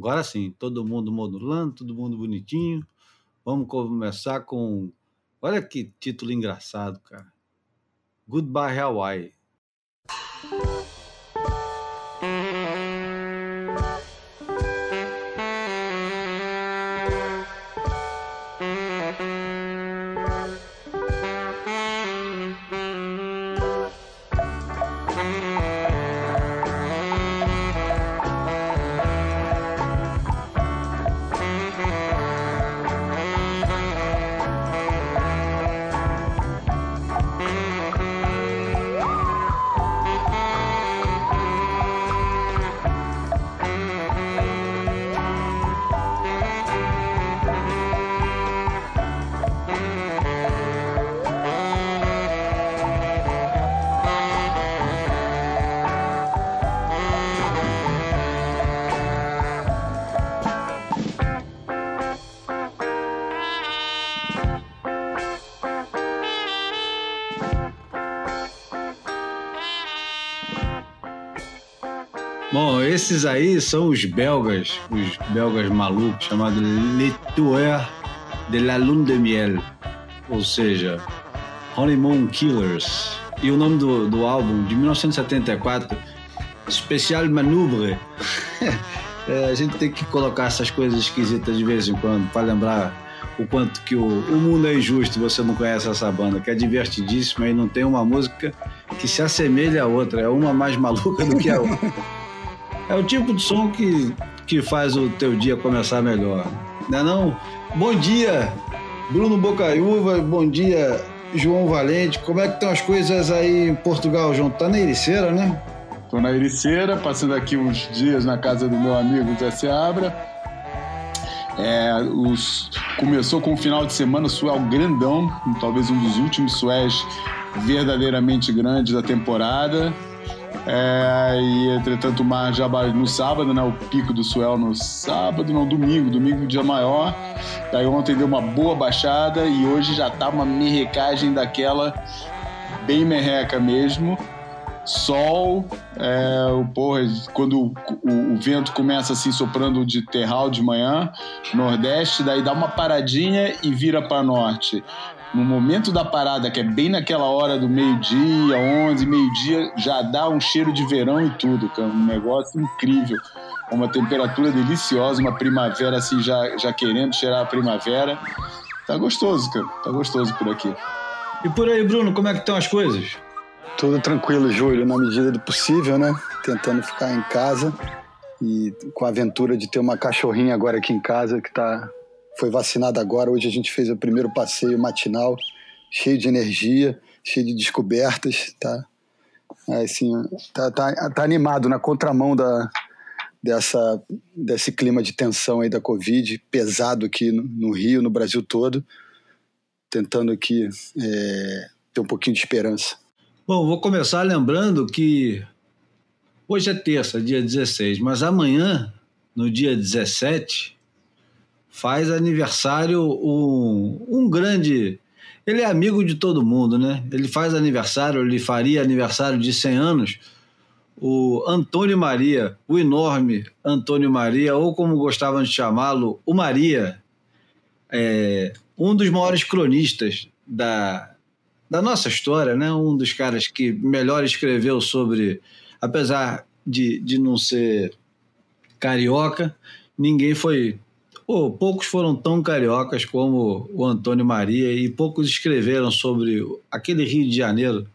Agora sim, todo mundo modulando, todo mundo bonitinho. Vamos começar com. Olha que título engraçado, cara. Goodbye Hawaii. Esses aí são os belgas, os belgas malucos, chamados Les Tueurs de la Lune de Miel, ou seja, Honeymoon Killers. E o nome do, do álbum, de 1974, Special Maneuver. é, a gente tem que colocar essas coisas esquisitas de vez em quando, para lembrar o quanto que o, o mundo é injusto você não conhece essa banda, que é divertidíssima e não tem uma música que se assemelha à outra, é uma mais maluca do que a outra. É o tipo de som que, que faz o teu dia começar melhor. Não é não? Bom dia, Bruno Bocaiúva. Bom dia, João Valente. Como é que estão as coisas aí em Portugal, João? Tá na Ericeira, né? Tô na Ericeira, passando aqui uns dias na casa do meu amigo Zé Seabra. É, os, começou com um final de semana suel grandão, talvez um dos últimos sués verdadeiramente grandes da temporada. É, e entretanto o mar já no sábado, né? O pico do Suel no sábado, não, domingo, domingo dia maior. Daí ontem deu uma boa baixada e hoje já tá uma merrecagem daquela bem merreca mesmo. Sol, é, o porra, quando o, o, o, vento começa assim soprando de terral de manhã, nordeste, daí dá uma paradinha e vira para norte no momento da parada, que é bem naquela hora do meio-dia, 11, meio-dia, já dá um cheiro de verão e tudo, cara. Um negócio incrível. Uma temperatura deliciosa, uma primavera assim, já, já querendo cheirar a primavera. Tá gostoso, cara. Tá gostoso por aqui. E por aí, Bruno, como é que estão as coisas? Tudo tranquilo, Júlio, na medida do possível, né? Tentando ficar em casa e com a aventura de ter uma cachorrinha agora aqui em casa que tá foi vacinada agora. Hoje a gente fez o primeiro passeio matinal, cheio de energia, cheio de descobertas, tá? É, assim, tá, tá, tá animado na contramão da, dessa, desse clima de tensão aí da Covid, pesado aqui no, no Rio, no Brasil todo, tentando aqui é, ter um pouquinho de esperança. Bom, vou começar lembrando que hoje é terça, dia 16, mas amanhã, no dia 17, faz aniversário um, um grande. Ele é amigo de todo mundo, né? Ele faz aniversário, ele faria aniversário de 100 anos. O Antônio Maria, o enorme Antônio Maria, ou como gostavam de chamá-lo, o Maria, é um dos maiores cronistas da, da nossa história, né? Um dos caras que melhor escreveu sobre, apesar de, de não ser carioca, ninguém foi Pô, poucos foram tão cariocas como o Antônio Maria e poucos escreveram sobre aquele Rio de Janeiro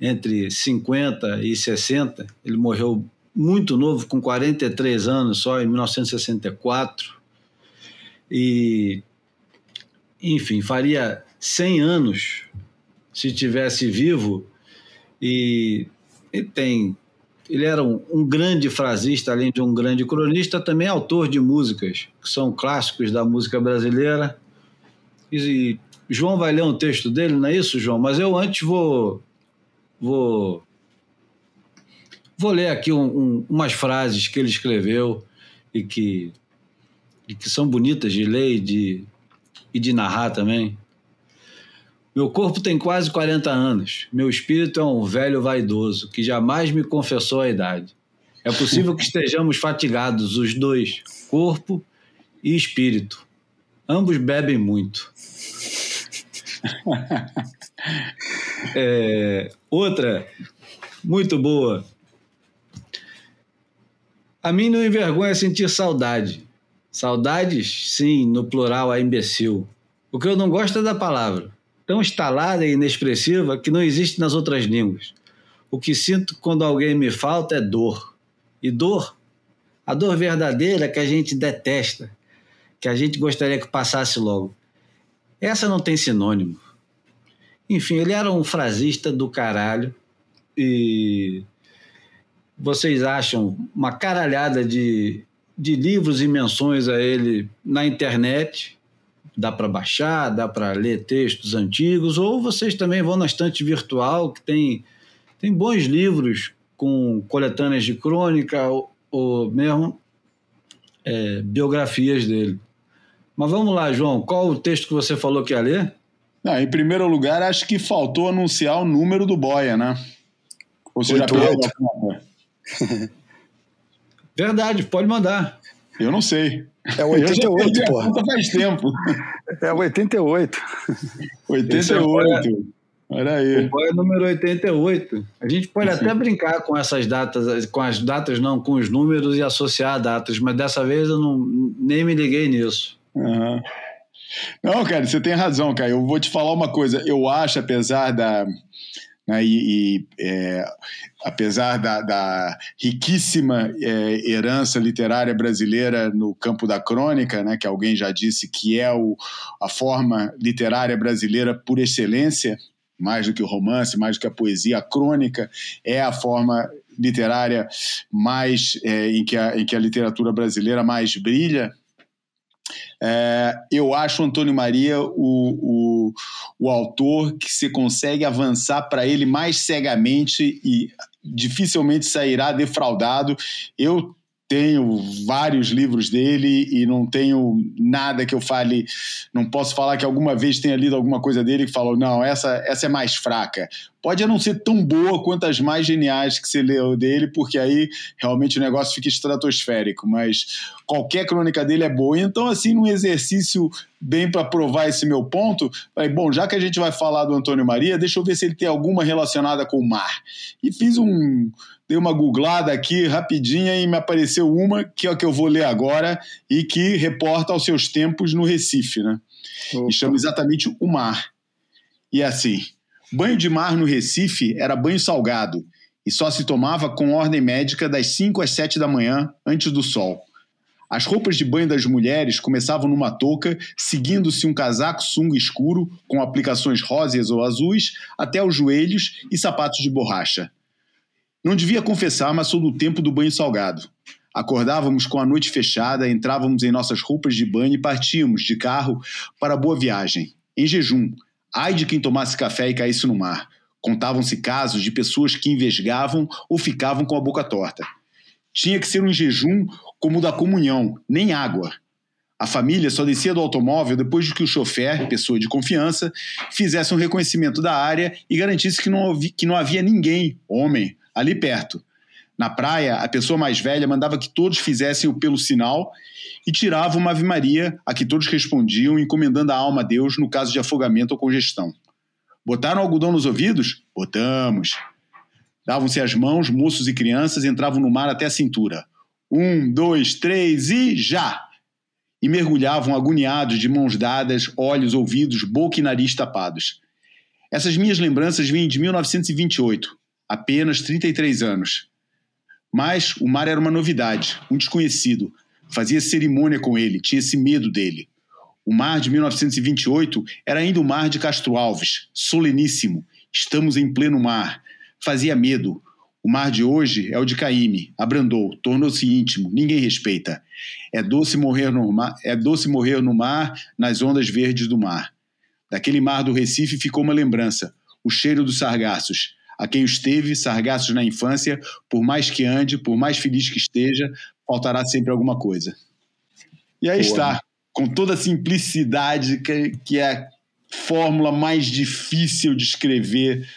entre 50 e 60. Ele morreu muito novo, com 43 anos só, em 1964. E, enfim, faria 100 anos se tivesse vivo. E, e tem ele era um, um, grande frasista, além de um grande cronista, também autor de músicas, que são clássicos da música brasileira. E, e João vai ler um texto dele, não é isso, João? Mas eu antes vou. Vou, vou ler aqui um, um, umas frases que ele escreveu e que, e que são bonitas de ler e de, e de narrar também. Meu corpo tem quase 40 anos. Meu espírito é um velho vaidoso que jamais me confessou a idade. É possível que estejamos fatigados, os dois, corpo e espírito. Ambos bebem muito. É, outra, muito boa. A mim não envergonha sentir saudade. Saudades, sim, no plural é imbecil. O que eu não gosto é da palavra, tão instalada e inexpressiva que não existe nas outras línguas. O que sinto quando alguém me falta é dor. E dor, a dor verdadeira que a gente detesta, que a gente gostaria que passasse logo. Essa não tem sinônimo. Enfim, ele era um frasista do caralho e vocês acham uma caralhada de, de livros e menções a ele na internet. Dá para baixar, dá para ler textos antigos, ou vocês também vão na estante virtual, que tem, tem bons livros com coletâneas de crônica ou, ou mesmo é, biografias dele. Mas vamos lá, João, qual o texto que você falou que ia ler? Não, em primeiro lugar, acho que faltou anunciar o número do Boia, né? Ou você já perdeu a conta? Verdade, pode mandar. Eu não sei. É 88, pô. Conta faz tempo. É 88. 88. Olha aí. O Boia número 88. A gente pode Sim. até brincar com essas datas, com as datas não, com os números e associar datas, mas dessa vez eu não, nem me liguei nisso. Uhum. Não, cara, você tem razão, cara. Eu vou te falar uma coisa. Eu acho, apesar da. Né, e, e é, apesar da, da riquíssima é, herança literária brasileira no campo da crônica, né, que alguém já disse que é o, a forma literária brasileira por excelência, mais do que o romance, mais do que a poesia, a crônica é a forma literária mais é, em, que a, em que a literatura brasileira mais brilha. É, eu acho Antônio Maria o, o, o autor que se consegue avançar para ele mais cegamente e dificilmente sairá defraudado. Eu tenho vários livros dele e não tenho nada que eu fale, não posso falar que alguma vez tenha lido alguma coisa dele que falou, não, essa, essa é mais fraca. Pode não ser tão boa quanto as mais geniais que você leu dele, porque aí realmente o negócio fica estratosférico, mas qualquer crônica dele é boa. Então, assim, num exercício bem para provar esse meu ponto, falei, bom, já que a gente vai falar do Antônio Maria, deixa eu ver se ele tem alguma relacionada com o mar. E fiz um dei uma googlada aqui rapidinha e me apareceu uma que é a que eu vou ler agora e que reporta aos seus tempos no Recife, né? Opa. E chama exatamente o mar. E é assim: banho de mar no Recife era banho salgado e só se tomava com ordem médica das 5 às 7 da manhã, antes do sol. As roupas de banho das mulheres começavam numa touca, seguindo-se um casaco sunga escuro com aplicações róseas ou azuis até os joelhos e sapatos de borracha. Não devia confessar, mas sou do tempo do banho salgado. Acordávamos com a noite fechada, entrávamos em nossas roupas de banho e partíamos de carro para a boa viagem, em jejum. Ai de quem tomasse café e caísse no mar. Contavam-se casos de pessoas que envesgavam ou ficavam com a boca torta. Tinha que ser um jejum como o da comunhão, nem água. A família só descia do automóvel depois de que o chofer, pessoa de confiança, fizesse um reconhecimento da área e garantisse que não, que não havia ninguém, homem ali perto. Na praia, a pessoa mais velha mandava que todos fizessem o pelo sinal e tirava uma Ave Maria, a que todos respondiam, encomendando a alma a Deus no caso de afogamento ou congestão. Botaram algodão nos ouvidos? Botamos. Davam-se as mãos, moços e crianças entravam no mar até a cintura. Um, dois, três e já! E mergulhavam agoniados, de mãos dadas, olhos, ouvidos, boca e nariz tapados. Essas minhas lembranças vêm de 1928, apenas 33 anos. Mas o mar era uma novidade, um desconhecido. Fazia cerimônia com ele, tinha-se medo dele. O mar de 1928 era ainda o mar de Castro Alves, soleníssimo. Estamos em pleno mar. Fazia medo. O mar de hoje é o de Caíme, abrandou, tornou-se íntimo, ninguém respeita. É doce morrer no mar, é doce morrer no mar, nas ondas verdes do mar. Daquele mar do Recife ficou uma lembrança, o cheiro dos sargaços, a quem os teve, sargassos na infância, por mais que ande, por mais feliz que esteja, faltará sempre alguma coisa. E aí Boa, está, com toda a simplicidade que, que é a fórmula mais difícil de escrever,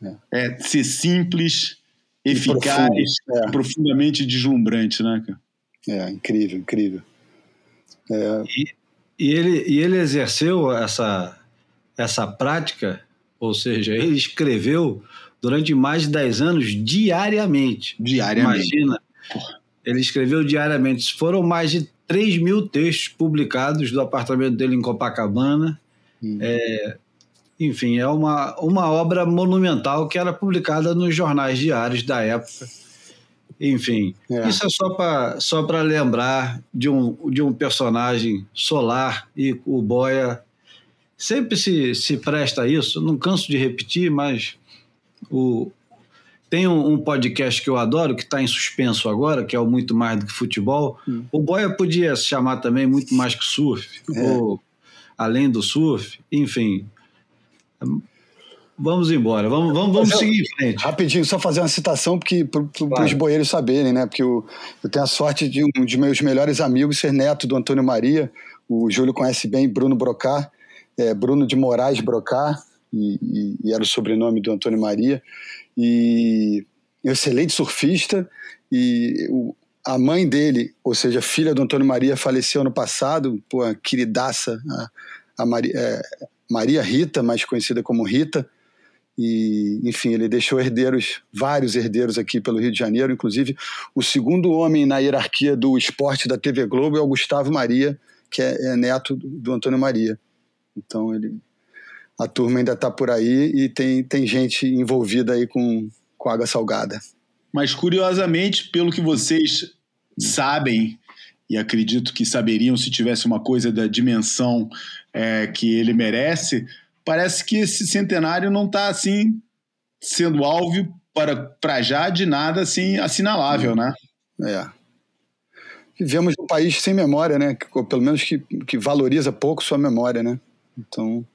é. é ser simples, eficaz, é. profundamente deslumbrante, né, cara? É, incrível, incrível. É. E, e, ele, e ele exerceu essa, essa prática, ou seja, ele escreveu durante mais de 10 anos diariamente. Diariamente. Imagina. Ele escreveu diariamente. Foram mais de 3 mil textos publicados do apartamento dele em Copacabana. Hum. É, enfim, é uma, uma obra monumental que era publicada nos jornais diários da época. Enfim, é. isso é só para só lembrar de um, de um personagem solar e o Boia sempre se, se presta a isso. Não canso de repetir, mas o, tem um, um, podcast que eu adoro, que está em suspenso agora, que é o Muito Mais do que Futebol. Hum. O Boia podia se chamar também Muito Mais que Surf, é. ou Além do Surf, enfim. Vamos embora, vamos, vamos, vamos seguir em frente. Rapidinho, só fazer uma citação porque para claro. os boeiros saberem, né? Porque eu, eu tenho a sorte de um de meus melhores amigos ser neto do Antônio Maria. O Júlio conhece bem Bruno Brocar, é, Bruno de Moraes Brocar, e, e, e era o sobrenome do Antônio Maria e excelente surfista e o, a mãe dele, ou seja, filha do Antônio Maria, faleceu ano passado, pô, a queridaça, a, a Maria, é, Maria Rita, mais conhecida como Rita, e enfim, ele deixou herdeiros, vários herdeiros aqui pelo Rio de Janeiro, inclusive o segundo homem na hierarquia do esporte da TV Globo é o Gustavo Maria, que é, é neto do, do Antônio Maria. Então ele a turma ainda está por aí e tem, tem gente envolvida aí com, com água salgada. Mas curiosamente, pelo que vocês sabem, e acredito que saberiam se tivesse uma coisa da dimensão é, que ele merece, parece que esse centenário não está assim sendo alvo para, para já de nada assim assinalável, né? É. Vivemos um país sem memória, né? Que, pelo menos que, que valoriza pouco sua memória, né? Então.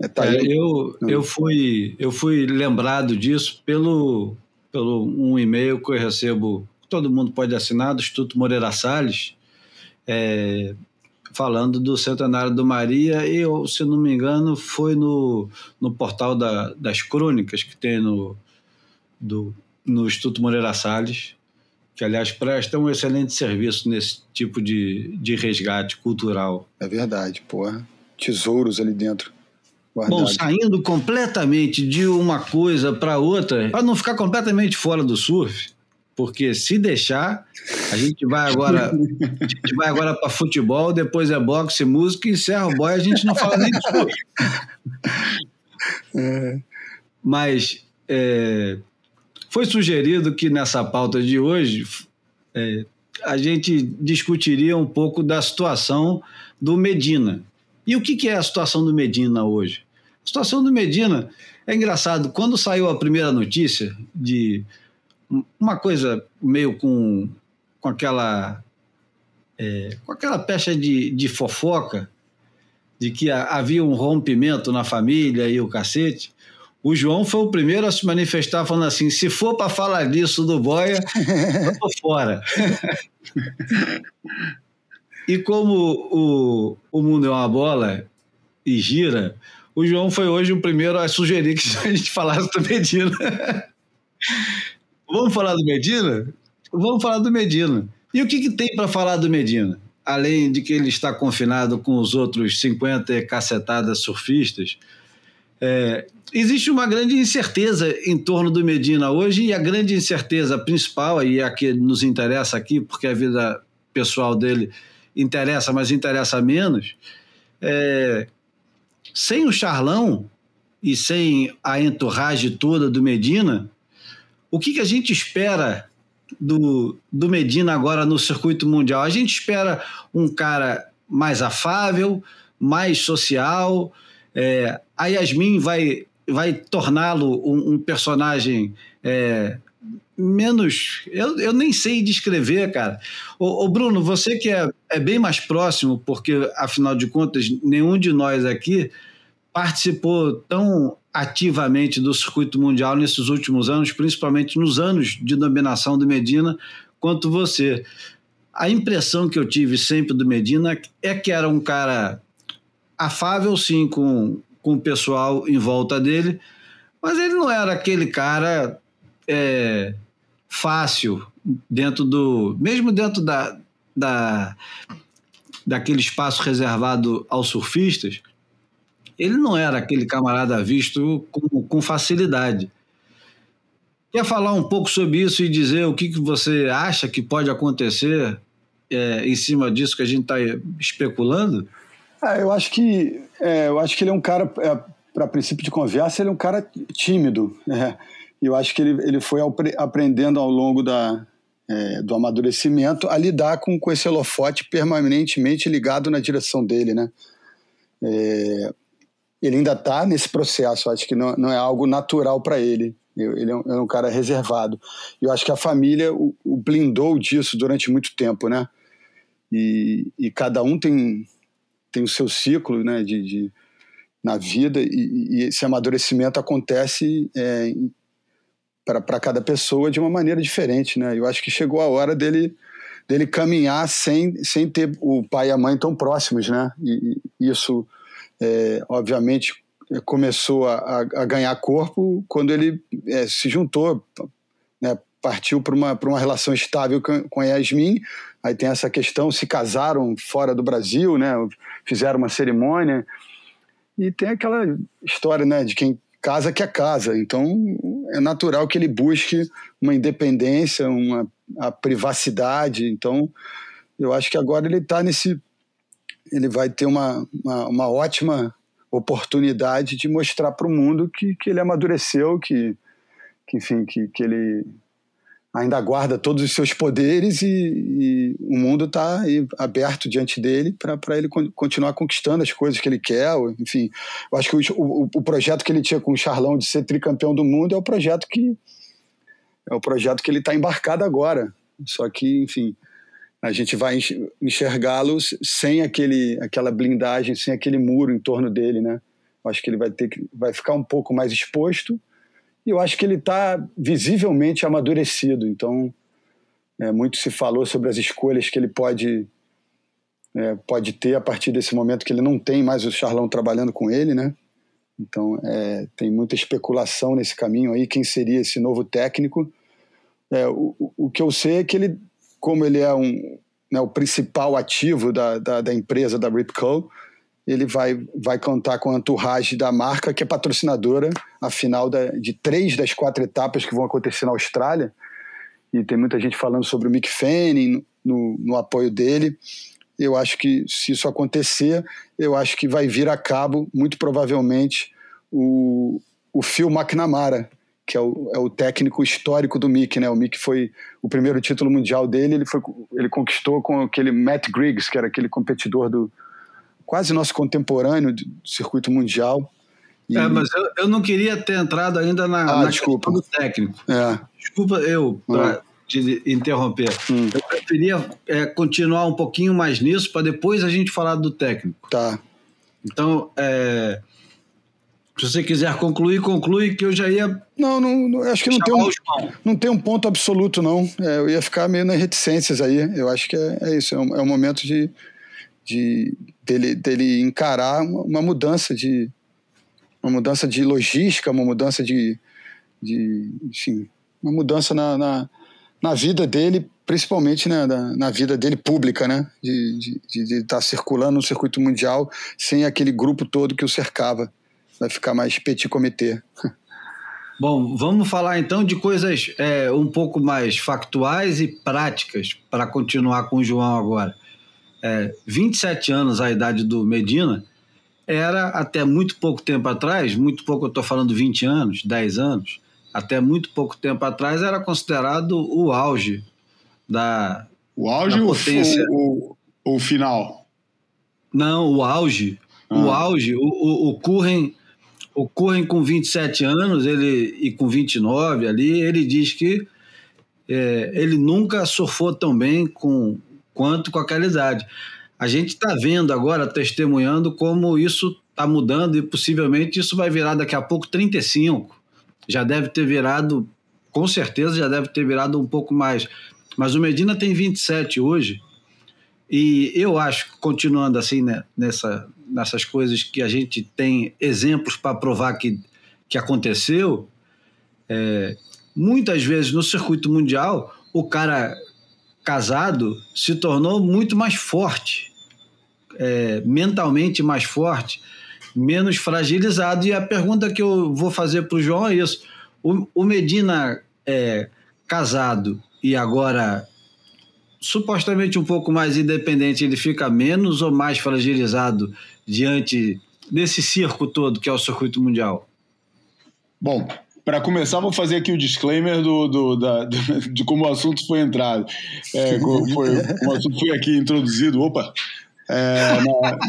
É, tá é, eu, eu, fui, eu fui lembrado disso pelo, pelo um e-mail que eu recebo, todo mundo pode assinar, do Instituto Moreira Salles, é, falando do centenário do Maria, e eu, se não me engano, foi no, no portal da, das crônicas que tem no, do, no Instituto Moreira Salles, que aliás presta um excelente serviço nesse tipo de, de resgate cultural. É verdade, porra. Tesouros ali dentro. Guardado. Bom, saindo completamente de uma coisa para outra, para não ficar completamente fora do surf, porque se deixar, a gente vai agora, a gente vai agora para futebol, depois é boxe, música e encerra o boy, a gente não fala nem de surf. É. Mas é, foi sugerido que nessa pauta de hoje é, a gente discutiria um pouco da situação do Medina. E o que, que é a situação do Medina hoje? A situação do Medina é engraçado. Quando saiu a primeira notícia de uma coisa meio com, com aquela é, com aquela pecha de, de fofoca de que havia um rompimento na família e o cacete, o João foi o primeiro a se manifestar falando assim: se for para falar disso do Boia, eu tô fora. e como o, o mundo é uma bola e gira, o João foi hoje o primeiro a sugerir que a gente falasse do Medina. Vamos falar do Medina? Vamos falar do Medina. E o que, que tem para falar do Medina? Além de que ele está confinado com os outros 50 cacetadas surfistas, é, existe uma grande incerteza em torno do Medina hoje, e a grande incerteza principal, e é a que nos interessa aqui, porque a vida pessoal dele interessa, mas interessa menos, é sem o Charlão e sem a entourage toda do Medina, o que, que a gente espera do, do Medina agora no circuito mundial? A gente espera um cara mais afável, mais social. É, a Yasmin vai, vai torná-lo um, um, personagem é, menos. Eu, eu nem sei descrever, cara. O, Bruno, você que é, é bem mais próximo, porque afinal de contas, nenhum de nós aqui participou tão ativamente do circuito mundial nesses últimos anos, principalmente nos anos de dominação do Medina, quanto você. A impressão que eu tive sempre do Medina é que era um cara afável, sim, com, com o pessoal em volta dele, mas ele não era aquele cara é, fácil dentro do. mesmo dentro da, da, daquele espaço reservado aos surfistas, ele não era aquele camarada visto com, com facilidade. Quer falar um pouco sobre isso e dizer o que, que você acha que pode acontecer é, em cima disso que a gente está especulando? Ah, eu acho que é, eu acho que ele é um cara é, para princípio de conversa ele é um cara tímido. Né? E eu acho que ele, ele foi aprendendo ao longo da, é, do amadurecimento a lidar com, com esse holofote permanentemente ligado na direção dele, né? É, ele ainda está nesse processo, acho que não, não é algo natural para ele. Ele é um, é um, cara reservado. Eu acho que a família o, o blindou disso durante muito tempo, né? E, e, cada um tem, tem o seu ciclo, né? De, de na vida e, e, esse amadurecimento acontece é, para cada pessoa de uma maneira diferente, né? Eu acho que chegou a hora dele dele caminhar sem, sem ter o pai e a mãe tão próximos, né? E, e isso, é, obviamente, começou a, a, ganhar corpo quando ele é, se juntou, né? Partiu para uma, uma relação estável com, a Yasmin. Aí tem essa questão, se casaram fora do Brasil, né? Fizeram uma cerimônia. E tem aquela história, né, de quem casa que é casa. Então, é natural que ele busque uma independência, uma a privacidade. Então, eu acho que agora ele está nesse. Ele vai ter uma, uma, uma ótima oportunidade de mostrar para o mundo que, que ele amadureceu, que, que enfim, que, que ele ainda guarda todos os seus poderes e, e o mundo está aberto diante dele para ele continuar conquistando as coisas que ele quer. Enfim, eu acho que o, o, projeto que ele tinha com o Charlão de ser tricampeão do mundo é o projeto que é o projeto que ele está embarcado agora. Só que, enfim, a gente vai enxergá-lo sem aquele, aquela blindagem, sem aquele muro em torno dele, né? Eu acho que ele vai ter que vai ficar um pouco mais exposto e eu acho que ele está visivelmente amadurecido. Então, é, muito se falou sobre as escolhas que ele pode, é, pode ter a partir desse momento que ele não tem mais o Charlão trabalhando com ele, né? Então, é, tem muita especulação nesse caminho aí, quem seria esse novo técnico. É, o, o que eu sei é que ele, como ele é um, né, o principal ativo da, da, da empresa, da Rip Curl, ele vai, vai contar com a entourage da marca, que é patrocinadora, afinal, da, de três das quatro etapas que vão acontecer na Austrália. E tem muita gente falando sobre o Mick Fanning, no, no apoio dele. Eu acho que, se isso acontecer, eu acho que vai vir a cabo, muito provavelmente, o, o Phil McNamara, que é o, é o, técnico histórico do Mick, né? O Mick foi o primeiro título mundial dele, ele foi ele conquistou com aquele Matt Griggs, que era aquele competidor do, quase nosso contemporâneo do circuito mundial. E... É, mas eu, eu, não queria ter entrado ainda na, ah, na desculpa. do técnico. É. Desculpa eu pra te ah. interromper. Hum. Eu preferia é, continuar um pouquinho mais nisso para depois a gente falar do técnico. Tá. Então, é, se você quiser concluir, conclui que eu já ia. Não, não, não acho que não tem, um, não tem um ponto absoluto, não. É, eu ia ficar meio nas reticências aí. Eu acho que é, é isso. É um, é um momento de, de dele, dele encarar uma mudança de uma mudança de logística, uma mudança de, de enfim, uma mudança na, na, na vida dele, principalmente né, na, na, vida dele pública, né, de estar tá circulando no circuito mundial sem aquele grupo todo que o cercava. Vai ficar mais petit comitê. Bom, vamos falar então de coisas é, um pouco mais factuais e práticas para continuar com o João agora é, 27 anos a idade do Medina, era até muito pouco tempo atrás, muito pouco eu estou falando 20 anos, 10 anos, até muito pouco tempo atrás era considerado o auge da. O auge ou o, o, final? Não, o auge. Ah. O auge, o, o, o Curren, o Curren com 27 anos ele, e com 29 ali, ele diz que é, ele nunca surfou tão bem com quanto com aquela idade. A gente está vendo agora, testemunhando como isso está mudando e possivelmente isso vai virar daqui a pouco 35. Já deve ter virado, com certeza já deve ter virado um pouco mais. Mas o Medina tem 27 hoje. E eu acho, continuando assim né, nessa, nessas coisas que a gente tem exemplos para provar que, que aconteceu, é, muitas vezes no circuito mundial, o cara casado se tornou muito mais forte, é, mentalmente mais forte, menos fragilizado. E a pergunta que eu vou fazer para o João é isso: o, o Medina é, casado e agora supostamente um pouco mais independente, ele fica menos ou mais fragilizado diante desse circo todo que é o circuito mundial? Bom, para começar, vou fazer aqui o disclaimer do, do, da, de como o assunto foi entrado. É, foi, o assunto foi aqui introduzido. Opa! É,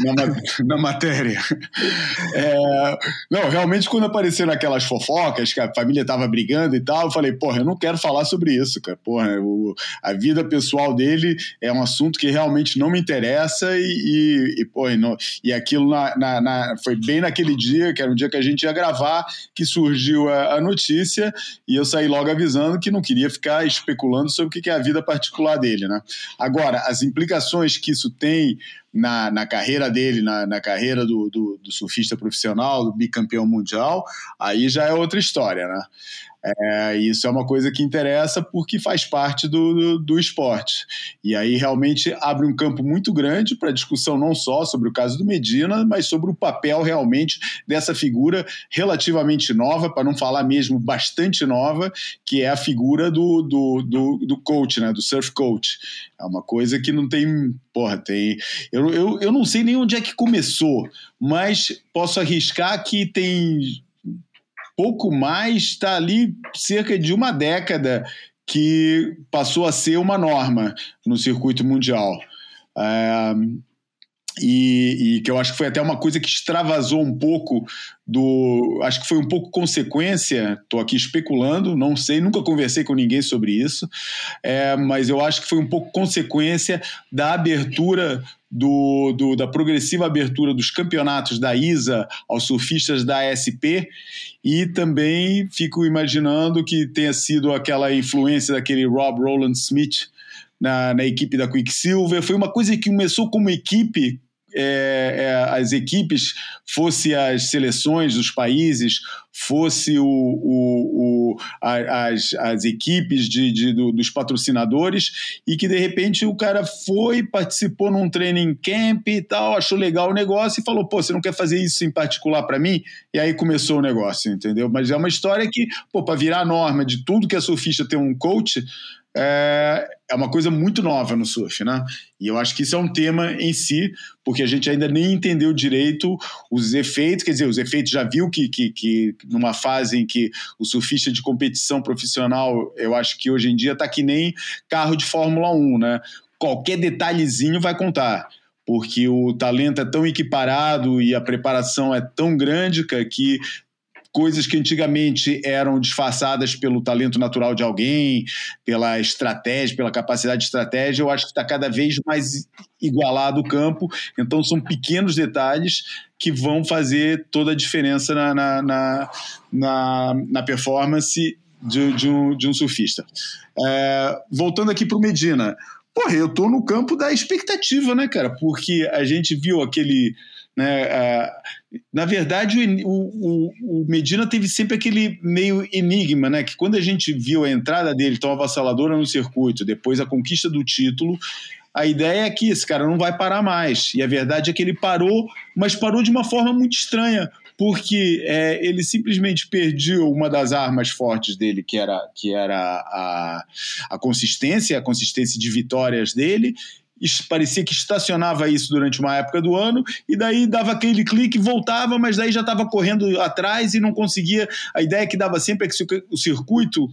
na, na, na, matéria. É, não, realmente, quando apareceram aquelas fofocas, que a família tava brigando e tal, eu falei, porra, eu não quero falar sobre isso, cara. Porra, a vida pessoal dele é um assunto que realmente não me interessa e, e, e porra, não, e aquilo na, na, foi bem naquele dia, que era um dia que a gente ia gravar, que surgiu a, a notícia e eu saí logo avisando que não queria ficar especulando sobre o que é a vida particular dele, né? Agora, as implicações que isso tem na, na carreira dele, na, na carreira do, do, do, surfista profissional, do bicampeão mundial, aí já é outra história, né? É, isso é uma coisa que interessa porque faz parte do, do, do, esporte. E aí realmente abre um campo muito grande para discussão não só sobre o caso do Medina, mas sobre o papel realmente dessa figura relativamente nova, para não falar mesmo bastante nova, que é a figura do, do, do, do coach, né, do surf coach. É uma coisa que não tem. Porra, tem. Eu, eu, eu não sei nem onde é que começou, mas posso arriscar que tem pouco mais, está ali cerca de uma década que passou a ser uma norma no circuito mundial. É, e, e, que eu acho que foi até uma coisa que extravasou um pouco do. Acho que foi um pouco consequência, estou aqui especulando, não sei, nunca conversei com ninguém sobre isso, é, mas eu acho que foi um pouco consequência da abertura do, do, da progressiva abertura dos campeonatos da ISA aos surfistas da ASP e também fico imaginando que tenha sido aquela influência daquele Rob Roland Smith na, na equipe da Quicksilver. Foi uma coisa que começou como equipe é, é, as equipes, fosse as seleções dos países, fosse o, o, o as, as equipes de, de do, dos patrocinadores, e que de repente o cara foi, participou num training camp e tal, achou legal o negócio e falou: pô, você não quer fazer isso em particular para mim? E aí começou o negócio, entendeu? Mas é uma história que, pô, para virar a norma de tudo que é surfista ter um coach, é, é uma coisa muito nova no surf, né? E eu acho que isso é um tema em si, porque a gente ainda nem entendeu direito os efeitos, quer dizer, os efeitos já viu que, que, que numa fase em que o surfista de competição profissional, eu acho que hoje em dia está que nem carro de Fórmula 1, né? Qualquer detalhezinho vai contar porque o talento é tão equiparado e a preparação é tão grande que coisas que antigamente eram disfarçadas pelo talento natural de alguém, pela estratégia, pela capacidade de estratégia, eu acho que está cada vez mais igualado o campo. Então, são pequenos detalhes que vão fazer toda a diferença na, na, na, na, na performance de, de, um, de um surfista. É, voltando aqui para o Medina. Porra, eu tô no campo da expectativa, né, cara? Porque a gente viu aquele né? Na verdade, o, o, o, Medina teve sempre aquele meio enigma, né? que quando a gente viu a entrada dele tão avassaladora no circuito, depois a conquista do título, a ideia é que esse cara não vai parar mais. E a verdade é que ele parou, mas parou de uma forma muito estranha, porque é, ele simplesmente perdeu uma das armas fortes dele, que era, que era a, a consistência, a consistência de vitórias dele, parecia que estacionava isso durante uma época do ano e daí dava aquele clique, voltava, mas daí já estava correndo atrás e não conseguia. A ideia que dava sempre é que se o circuito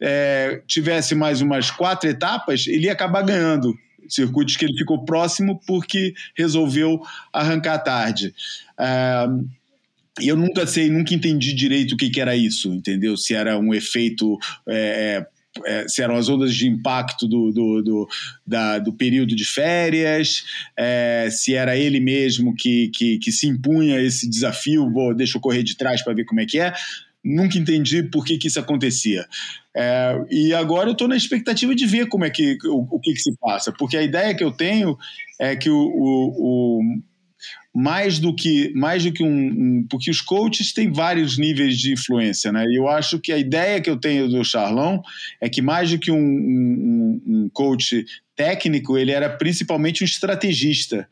é, tivesse mais umas quatro etapas, ele ia acabar ganhando. Circuitos que ele ficou próximo porque resolveu arrancar tarde. É, e eu nunca sei, nunca entendi direito o que, que era isso, entendeu? Se era um efeito é, é se eram as ondas de impacto do, do, do, da, do período de férias, é, se era ele mesmo que, que, que, se impunha esse desafio, vou, deixa eu correr de trás para ver como é que é. Nunca entendi por que, que isso acontecia. É, e agora eu estou na expectativa de ver como é que o, o que, que, se passa, porque a ideia que eu tenho é que o, o, mais do que mais do que um, um, porque os coaches têm vários níveis de influência, né? E eu acho que a ideia que eu tenho do Charlão é que mais do que um, um, um coach técnico, ele era principalmente um estrategista.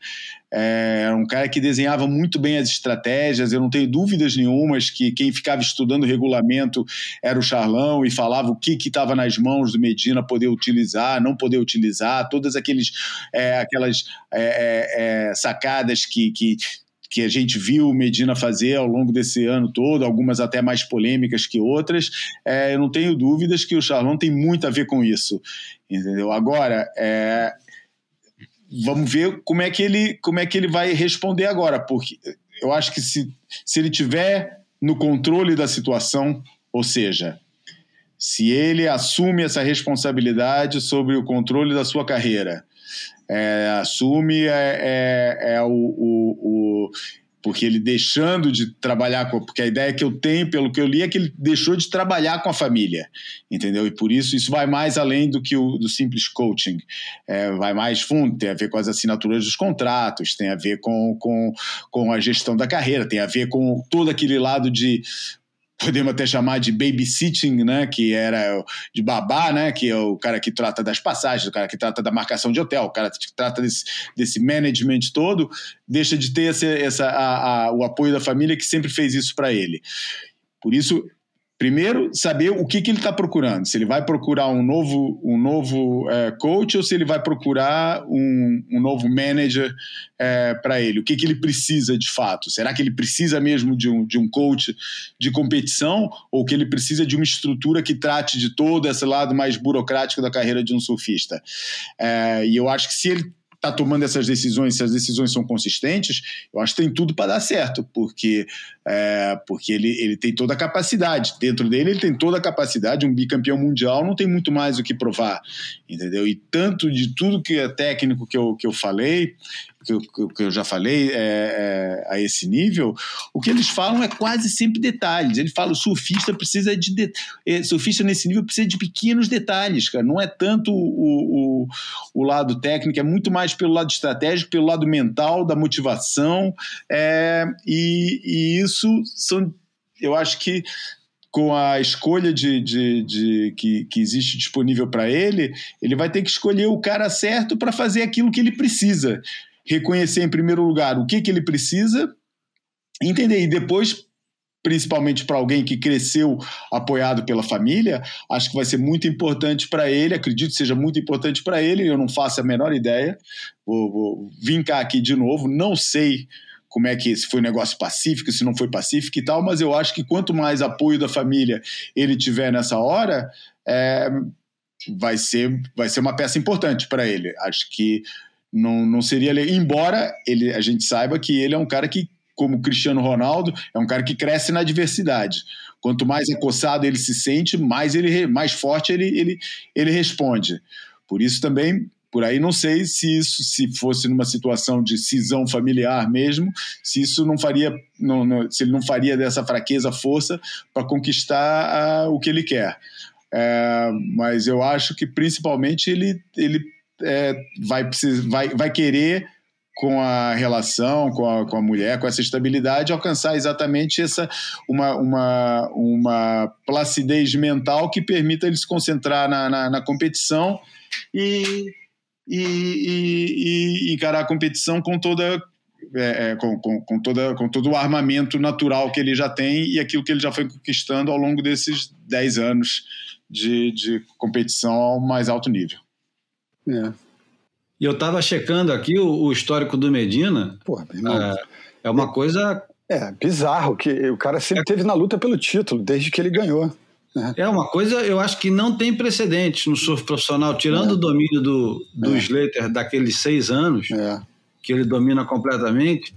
É um cara que desenhava muito bem as estratégias. Eu não tenho dúvidas nenhumas que quem ficava estudando o regulamento era o Charlão e falava o que estava nas mãos do Medina poder utilizar, não poder utilizar, todas aqueles, é, aquelas é, é, é sacadas que, que que a gente viu o Medina fazer ao longo desse ano todo, algumas até mais polêmicas que outras, é, eu não tenho dúvidas que o Charlão tem muito a ver com isso, entendeu? Agora, é, vamos ver como é que ele como é que ele vai responder agora, porque eu acho que se, se ele tiver no controle da situação, ou seja, se ele assume essa responsabilidade sobre o controle da sua carreira, é, assume é, é, é o, o, o, porque ele deixando de trabalhar com porque a ideia que eu tenho pelo que eu li é que ele deixou de trabalhar com a família entendeu? E por isso isso vai mais além do que o do simples coaching. É, vai mais fundo tem a ver com as assinaturas dos contratos tem a ver com, com, com a gestão da carreira tem a ver com todo aquele lado de podemos até chamar de babysitting, né, que era de babá, né, que é o cara que trata das passagens, o cara que trata da marcação de hotel, o cara que trata desse, desse management todo, deixa de ter essa, a, a, o apoio da família que sempre fez isso para ele. Por isso, Primeiro, saber o que, que ele está procurando. Se ele vai procurar um novo, um novo é, coach ou se ele vai procurar um, um novo manager é, para ele. O que, que ele precisa de fato? Será que ele precisa mesmo de um, de um coach de competição ou que ele precisa de uma estrutura que trate de todo esse lado mais burocrático da carreira de um surfista? É, e eu acho que se ele está tomando essas decisões, se as decisões são consistentes, eu acho que tem tudo para dar certo, porque, é, porque ele, ele tem toda a capacidade. Dentro dele, ele tem toda a capacidade. Um bicampeão mundial não tem muito mais o que provar, entendeu? E tanto de tudo que é técnico que eu, que eu falei, que que eu já falei é, é, a esse nível, o que eles falam é quase sempre detalhes. Ele fala o surfista precisa de, de é, surfista nesse nível precisa de pequenos detalhes, cara. Não é tanto o, o, o, lado técnico, é muito mais pelo lado estratégico, pelo lado mental, da motivação, é, e, e isso são, eu acho que com a escolha de, de, de que, que existe disponível para ele, ele vai ter que escolher o cara certo para fazer aquilo que ele precisa reconhecer em primeiro lugar o que, que ele precisa, entender e depois principalmente para alguém que cresceu apoiado pela família, acho que vai ser muito importante para ele, acredito que seja muito importante para ele, eu não faço a menor ideia, vou, vou vincar aqui de novo, não sei como é que se foi um negócio pacífico, se não foi pacífico e tal, mas eu acho que quanto mais apoio da família ele tiver nessa hora, é, vai ser vai ser uma peça importante para ele. Acho que não, não seria. Embora ele, a gente saiba que ele é um cara que, como Cristiano Ronaldo, é um cara que cresce na adversidade. Quanto mais acossado ele se sente, mais, ele, mais forte ele, ele, ele responde. Por isso também por aí não sei se isso se fosse numa situação de cisão familiar mesmo se isso não faria não, não, se ele não faria dessa fraqueza força para conquistar o que ele quer é, mas eu acho que principalmente ele ele é, vai, vai, vai querer, com a relação com a, com a mulher, com essa estabilidade, alcançar exatamente essa uma, uma, uma placidez mental que permita ele se concentrar na, na, na competição e, e, e, e, encarar a competição com toda. É, é, com, com, com, toda, com todo o armamento natural que ele já tem e aquilo que ele já foi conquistando ao longo desses 10 anos de, de competição ao mais alto nível. É. E eu estava checando aqui o, o, histórico do Medina. Porra, é, é uma coisa. É, bizarro, que o cara sempre é. teve na luta pelo título, desde que ele ganhou. Né? É uma coisa, eu acho que não tem precedentes no surf profissional, tirando é. o domínio do, do é. Slater daqueles seis anos, é. que ele domina completamente,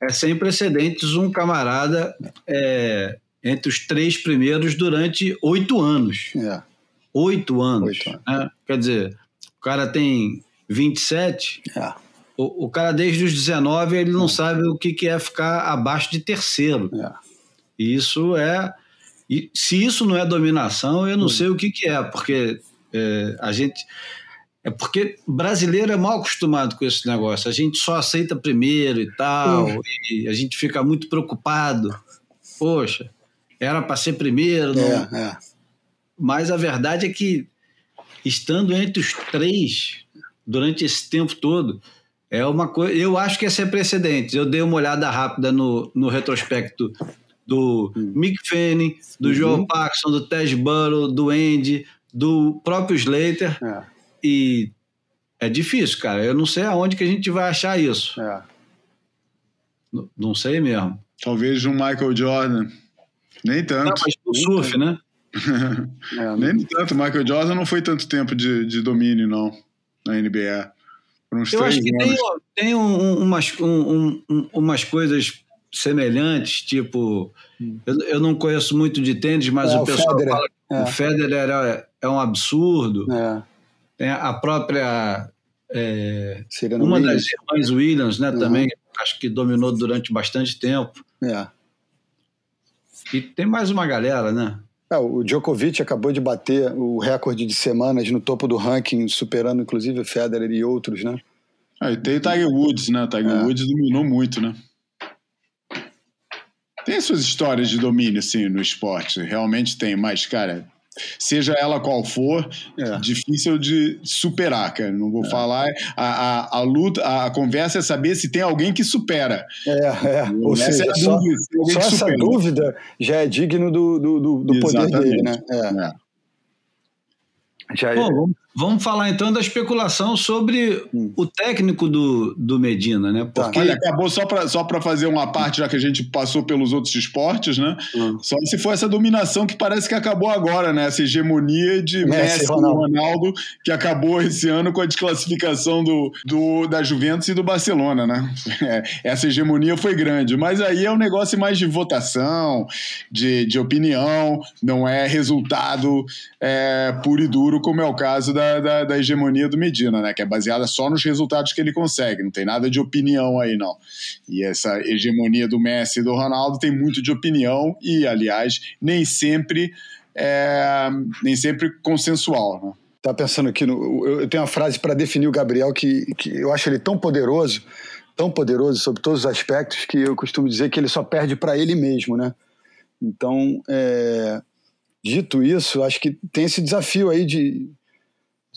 é sem precedentes um camarada é, entre os três primeiros durante oito anos. É. Oito anos. Oito anos. Né? Quer dizer, o cara tem 27. É. O, o cara, desde os 19, ele não é. sabe o que, que é ficar abaixo de terceiro. É. E isso é. E se isso não é dominação, eu não sei o que, que é, porque é, a gente. É porque brasileiro é mal acostumado com esse negócio. A gente só aceita primeiro e tal, uhum. e a gente fica muito preocupado. Poxa, era para ser primeiro. Não... É, é. Mas a verdade é que, estando entre os três durante esse tempo todo, é uma coisa. Eu acho que ia ser precedente. Eu dei uma olhada rápida no, no retrospecto do hum. Mick Fanning, do uhum. Joe Paxson, do Ted Burrow, do Andy, do próprio Slater. É. E é difícil, cara. Eu não sei aonde que a gente vai achar isso. É. Não, não sei mesmo. Talvez um Michael Jordan. Nem tanto. Não, mas no surf, né? É, Nem tanto. Michael Jordan não foi tanto tempo de, de domínio, não, na NBA. Eu acho que anos. tem, tem um, umas, um, um, umas coisas semelhantes, tipo, eu, eu, não conheço muito de tênis, mas é, o pessoal Federer. fala que é. o Federer é, é um absurdo. É. Tem a própria é, uma Williams. das irmãs Williams, né, uhum. também, acho que dominou durante bastante tempo. É. E tem mais uma galera, né? É, o Djokovic acabou de bater o recorde de semanas no topo do ranking, superando inclusive o Federer e outros, né? Ah, e tem o Tiger Woods, né? O Tiger é. Woods dominou muito, né? Tem suas histórias de domínio, assim, no esporte. Realmente tem, mas, cara, seja ela qual for, é. difícil de superar, cara. Não vou é. falar. A, a, a, luta, a conversa é saber se tem alguém que supera. É, é. Ou essa seja, é só, dúvida, só essa dúvida já é digno do, do, do poder dele, né? É. é. Já Bom, vamos, vamos, falar então da especulação sobre hum. o técnico do, do Medina, né? Tá. Porque... Olha, acabou só para só fazer uma parte, já que a gente passou pelos outros esportes, né? Hum. Só se for essa dominação que parece que acabou agora, né? Essa hegemonia de Messi, Messi Ronaldo. Ronaldo, que acabou esse ano com a desclassificação do, do, da Juventus e do Barcelona, né? É, essa hegemonia foi grande, mas aí é um negócio mais de votação, de, de opinião, não é resultado é, puro e duro como é o caso da, da, da, hegemonia do Medina, né? Que é baseada só nos resultados que ele consegue, não tem nada de opinião aí, não. E essa hegemonia do Messi e do Ronaldo tem muito de opinião e, aliás, nem sempre é, nem sempre consensual, né? Tá pensando aqui, no, eu tenho uma frase para definir o Gabriel que, que eu acho ele tão poderoso, tão poderoso sobre todos os aspectos que eu costumo dizer que ele só perde para ele mesmo, né? Então, é, Dito isso, acho que tem esse desafio aí de,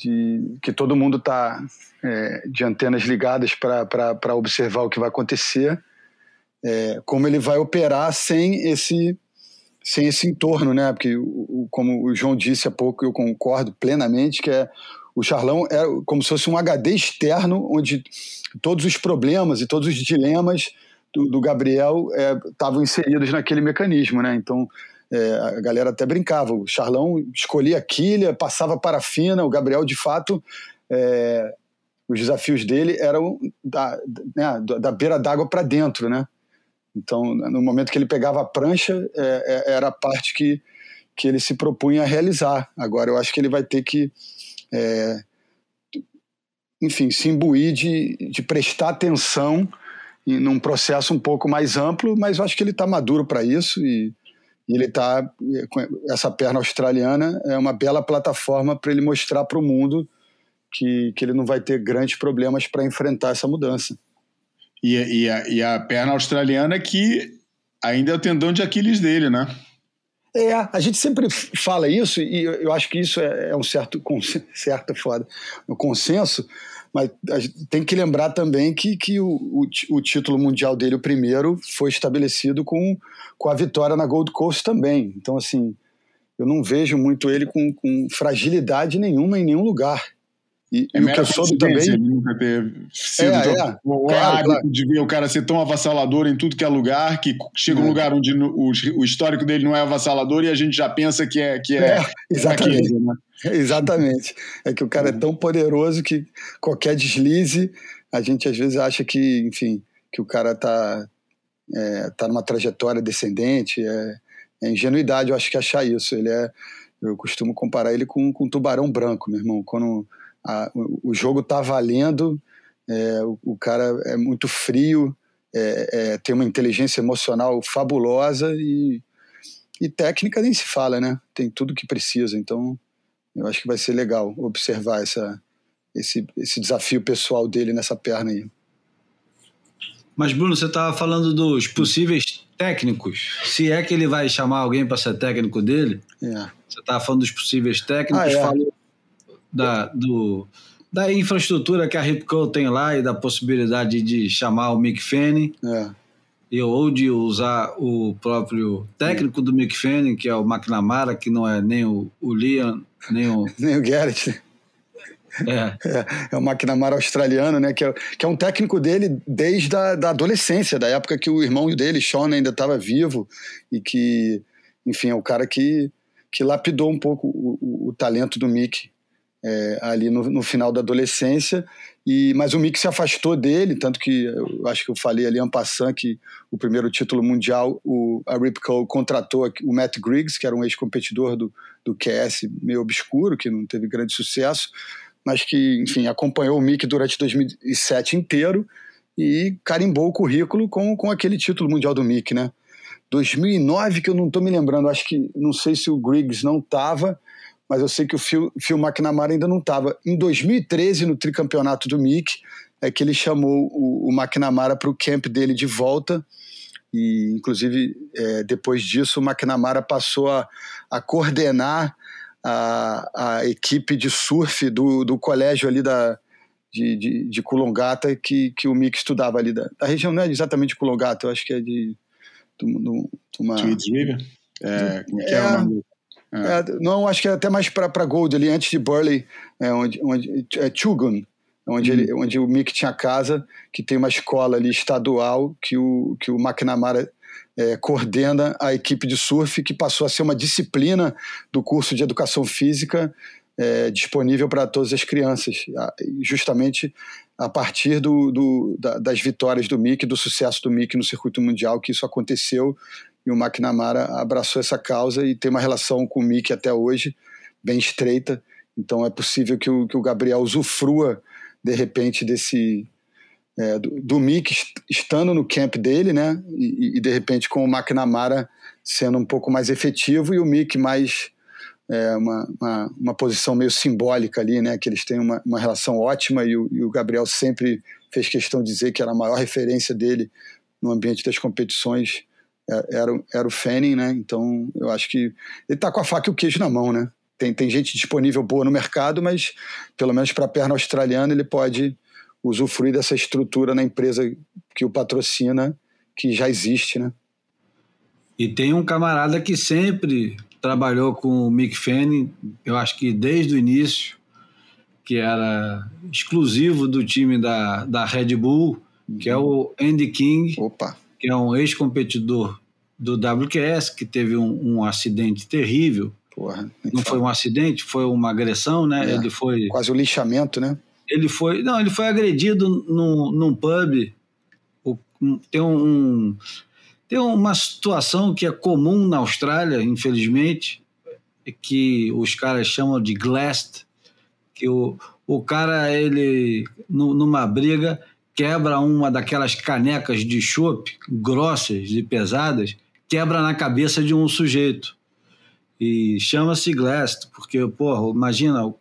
de que todo mundo está é, de antenas ligadas para observar o que vai acontecer, é, como ele vai operar sem esse sem esse entorno, né? Porque como o João disse há pouco, eu concordo plenamente que é o Charlão é como se fosse um HD externo onde todos os problemas e todos os dilemas do, do Gabriel estavam é, inseridos naquele mecanismo, né? Então é, a galera até brincava, o Charlão escolhia a quilha, passava parafina, o Gabriel, de fato, é, os desafios dele eram da, né, da beira d'água para dentro, né? Então, no momento que ele pegava a prancha, é, é, era a parte que, que ele se propunha a realizar. Agora, eu acho que ele vai ter que, é, enfim, se imbuir de, de prestar atenção em, num processo um pouco mais amplo, mas eu acho que ele está maduro para isso e e ele está essa perna australiana é uma bela plataforma para ele mostrar para o mundo que, que ele não vai ter grandes problemas para enfrentar essa mudança. E, e, a, e a perna australiana que ainda é o tendão de Aquiles dele, né? É, a gente sempre fala isso e eu acho que isso é, é um certo, certo foda, um consenso, mas tem que lembrar também que, que o, o, o, título mundial dele, o primeiro, foi estabelecido com, com a vitória na Gold Coast também. Então, assim, eu não vejo muito ele com, com fragilidade nenhuma em nenhum lugar. E, é e o que eu soube também. Ele nunca ter sido é, é, o claro, hábito claro. de ver o cara ser tão avassalador em tudo que é lugar, que chega é. um lugar onde o, o, histórico dele não é avassalador e a gente já pensa que é. Que é, é exatamente. né? Exatamente. É que o cara é tão poderoso que qualquer deslize, a gente às vezes acha que, enfim, que o cara tá, é, tá numa trajetória descendente. É, é ingenuidade, eu acho que achar isso. Ele é. Eu costumo comparar ele com, com um tubarão branco, meu irmão. Quando a, o, jogo tá valendo, é, o, o, cara é muito frio, é, é, tem uma inteligência emocional fabulosa e, e técnica nem se fala, né? Tem tudo que precisa. Então, eu acho que vai ser legal observar essa, esse, esse desafio pessoal dele nessa perna aí. Mas, Bruno, você estava falando dos possíveis técnicos. Se é que ele vai chamar alguém para ser técnico dele, é. você estava falando dos possíveis técnicos, Ah, é. falou da, do, da infraestrutura que a Ripco tem lá e da possibilidade de chamar o Mick Fanning É. ou de usar o próprio técnico do Mick Fanning, que é o McNamara, que não é nem o, o Liam, nem o. Nem o Garrett? É, É, é o McNamara australiano, né? Que é, que é um técnico dele desde a da adolescência, da época que o irmão dele, Sean, ainda estava vivo e que, enfim, é o cara que, que lapidou um pouco o, o- o talento do Mick é, ali no, no final da adolescência. E, mas o Mick se afastou dele, tanto que eu acho que eu falei ali en passant que o primeiro título mundial, o, a Ripco contratou aqui o Matt Griggs, que era um ex-competidor do, do QS meio obscuro, que não teve grande sucesso, mas que, enfim, acompanhou o Mick durante 2007 inteiro e carimbou o currículo com, com aquele título mundial do Mick, né? 2009, que eu não estou me lembrando, acho que, não sei se o Griggs não estava, mas eu sei que o Phil, Phil McNamara ainda não estava. Em 2013, no tricampeonato do Mick, é que ele chamou o, o McNamara para o camp dele de volta, e inclusive é, depois disso o McNamara passou a, a coordenar a, a equipe de surf do, do colégio ali da, de, de, de que, que o Mick estudava ali da, da região, não é exatamente de eu acho que é de, de, de- uma... River? É, como que é, É. o nome? É, não, acho que é até mais para Gold ali, antes de Burley, é, onde, onde, é Chugun, onde, ele, onde o Mick tinha casa, que tem uma escola ali estadual que o, que o McNamara é, coordena a equipe de surf, que passou a ser uma disciplina do curso de educação física é, disponível para todas as crianças, justamente a partir do, do- da- das vitórias do Mick, do sucesso do Mick no circuito mundial, que isso aconteceu e o McNamara abraçou essa causa e tem uma relação com o Mick até hoje bem estreita. Então é possível que o, que o Gabriel usufrua de repente desse é, do, do Mick est- estando no camp dele, né? E, e, de repente com o McNamara sendo um pouco mais efetivo e o Mick mais é, uma, uma, uma posição meio simbólica ali, né? Que eles têm uma, uma relação ótima e o, e o Gabriel sempre fez questão de dizer que era a maior referência dele no ambiente das competições era, o- era o Fanning, né? Então eu acho que ele tá com a faca e o queijo na mão, né? Tem, tem gente disponível boa no mercado, mas pelo menos para a perna australiana ele pode usufruir dessa estrutura na empresa que o patrocina, que já existe, né? E tem um camarada que sempre trabalhou com o Mick Fanning, eu acho que desde o início, que era exclusivo do time da, da Red Bull, que é o Andy King, Opa, que é um ex-competidor do WQS, que teve um, um acidente terrível. porra. Não foi um acidente, foi uma agressão, né? É. Ele foi Quase o lixamento, né? ele foi não ele foi agredido num, num pub O- um- tem um tem uma situação que é comum na Austrália infelizmente que os caras chamam de glassed que o, o cara ele nu- numa briga quebra uma daquelas canecas de chopp grossas e pesadas quebra na cabeça de um sujeito e chama-se glassed porque porra imagina o,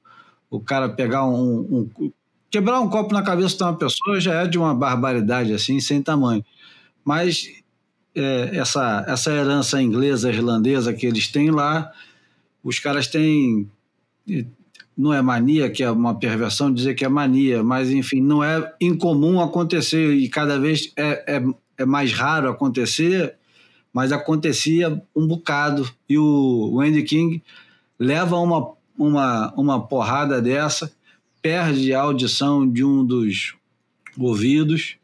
o cara pegar um, um- quebrar um copo na cabeça de uma pessoa já é de uma barbaridade assim, sem tamanho. Mas é, essa, essa herança inglesa, irlandesa que eles têm lá, os caras têm. Não é mania, que é uma perversão dizer que é mania, mas enfim, não é incomum acontecer e cada vez é, é, é mais raro acontecer, mas acontecia um bocado. E o, Andy King leva uma, uma, uma porrada dessa perde a audição de um dos ouvidos,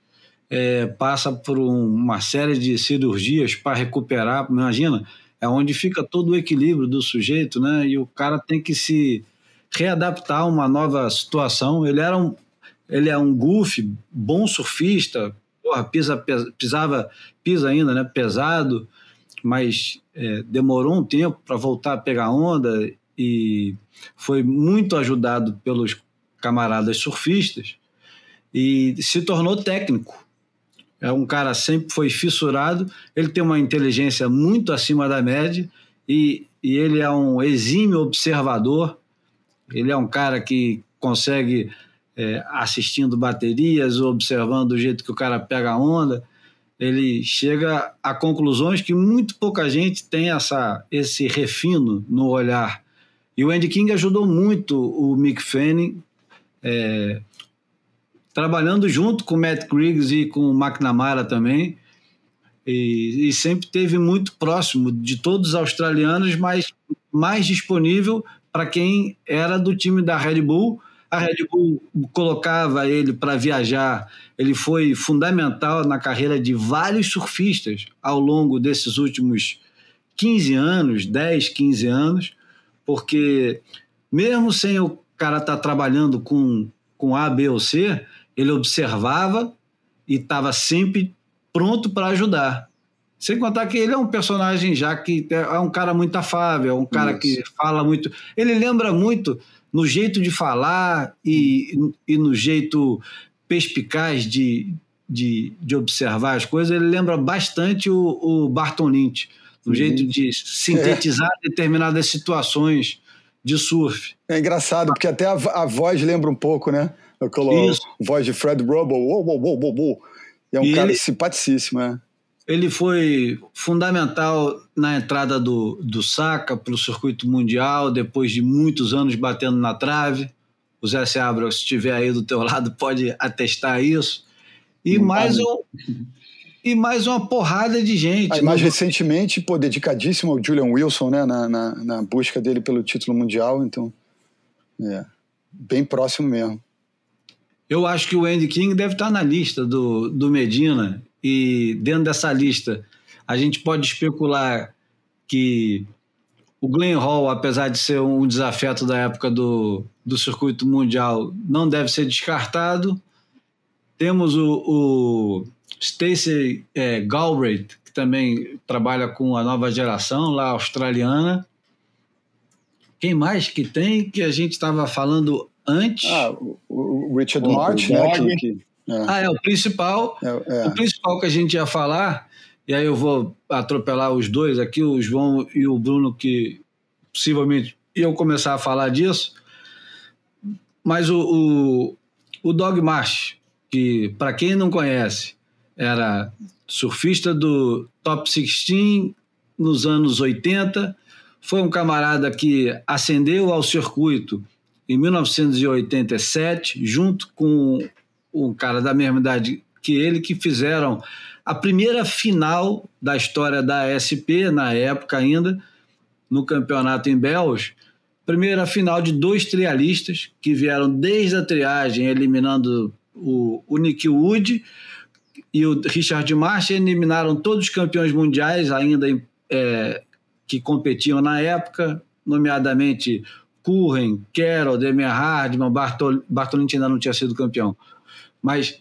é, passa por um- uma série de cirurgias para recuperar. Imagina, é onde fica todo o equilíbrio do sujeito, né? E o cara tem que se readaptar a uma nova situação. Ele era um, ele é um goofy, bom surfista, porra, pisa, pisava, pisa ainda, né? Pesado, mas é, demorou um tempo para voltar a pegar onda e foi muito ajudado pelos camaradas surfistas e se tornou técnico. É um cara sempre foi fissurado, ele tem uma inteligência muito acima da média e, e ele é um exímio observador. Ele é um cara que consegue é, assistindo baterias, observando o jeito que o cara pega a onda, ele chega a conclusões que muito pouca gente tem essa, esse refino no olhar. E o Andy King ajudou muito o Mick Fanning, é, trabalhando junto com o Matt Griggs e com o McNamara também, e, e, sempre teve muito próximo de todos os australianos, mas mais disponível para quem era do time da Red Bull. A Red Bull colocava ele para viajar. Ele foi fundamental na carreira de vários surfistas ao longo desses últimos 15 anos, 10, 15 anos, porque mesmo sem o cara estar tá trabalhando com, com A, B ou C, ele observava e estava sempre pronto para ajudar. Sem contar que ele é um personagem já que é um cara muito afável, é um cara Isso. que fala muito. Ele lembra muito no jeito de falar e, e no jeito perspicaz de, de, de observar as coisas, ele lembra bastante o, o Barton Lynch, no uhum. jeito de sintetizar é. determinadas situações de surf. É engraçado, porque até a, a voz lembra um pouco, né? Aquela Isso. voz de Fred Rubble, uou, uou, uou, uou, é um e cara ele, simpaticíssimo, né? Ele foi fundamental na entrada do, do Saca para o circuito mundial, depois de muitos anos batendo na trave. O Zé Seabra, se estiver aí do teu lado, pode atestar isso. E mais, um, e mais uma porrada de gente. Aí, mais no... recentemente, pô, dedicadíssimo ao Julian Wilson, né, na, na, na busca dele pelo título mundial. Então, é, bem próximo mesmo. Eu acho que o Andy King deve estar na lista do, do Medina, e dentro dessa lista a gente pode especular que o Glenn Hall, apesar de ser um desafeto da época do, do circuito mundial, não deve ser descartado. Temos o, o Stacey é, Galbraith, que também trabalha com a nova geração lá australiana. Quem mais que tem que a gente estava falando antes. Ah, o, Richard Martin, né? Que, que, é. Ah, é o principal. É, é. O principal que a gente ia falar, e aí eu vou atropelar os dois aqui, o João e o Bruno, que possivelmente iam começar a falar disso. Mas o, o, o Dog Marsh, que para quem não conhece, era surfista do Top 16 nos anos 80, foi um camarada que ascendeu ao circuito em 1987, junto com um cara da mesma idade que ele, que fizeram a primeira final da história da SP, na época ainda, no campeonato em Bells. Primeira final de dois trialistas que vieram desde a triagem, eliminando o, o Nick Wood e o Richard Marsh, eliminaram todos os campeões mundiais ainda é, que competiam na época, nomeadamente Curren, Carroll, Demian Hardman, Bartol, Bartolini ainda não tinha sido campeão. Mas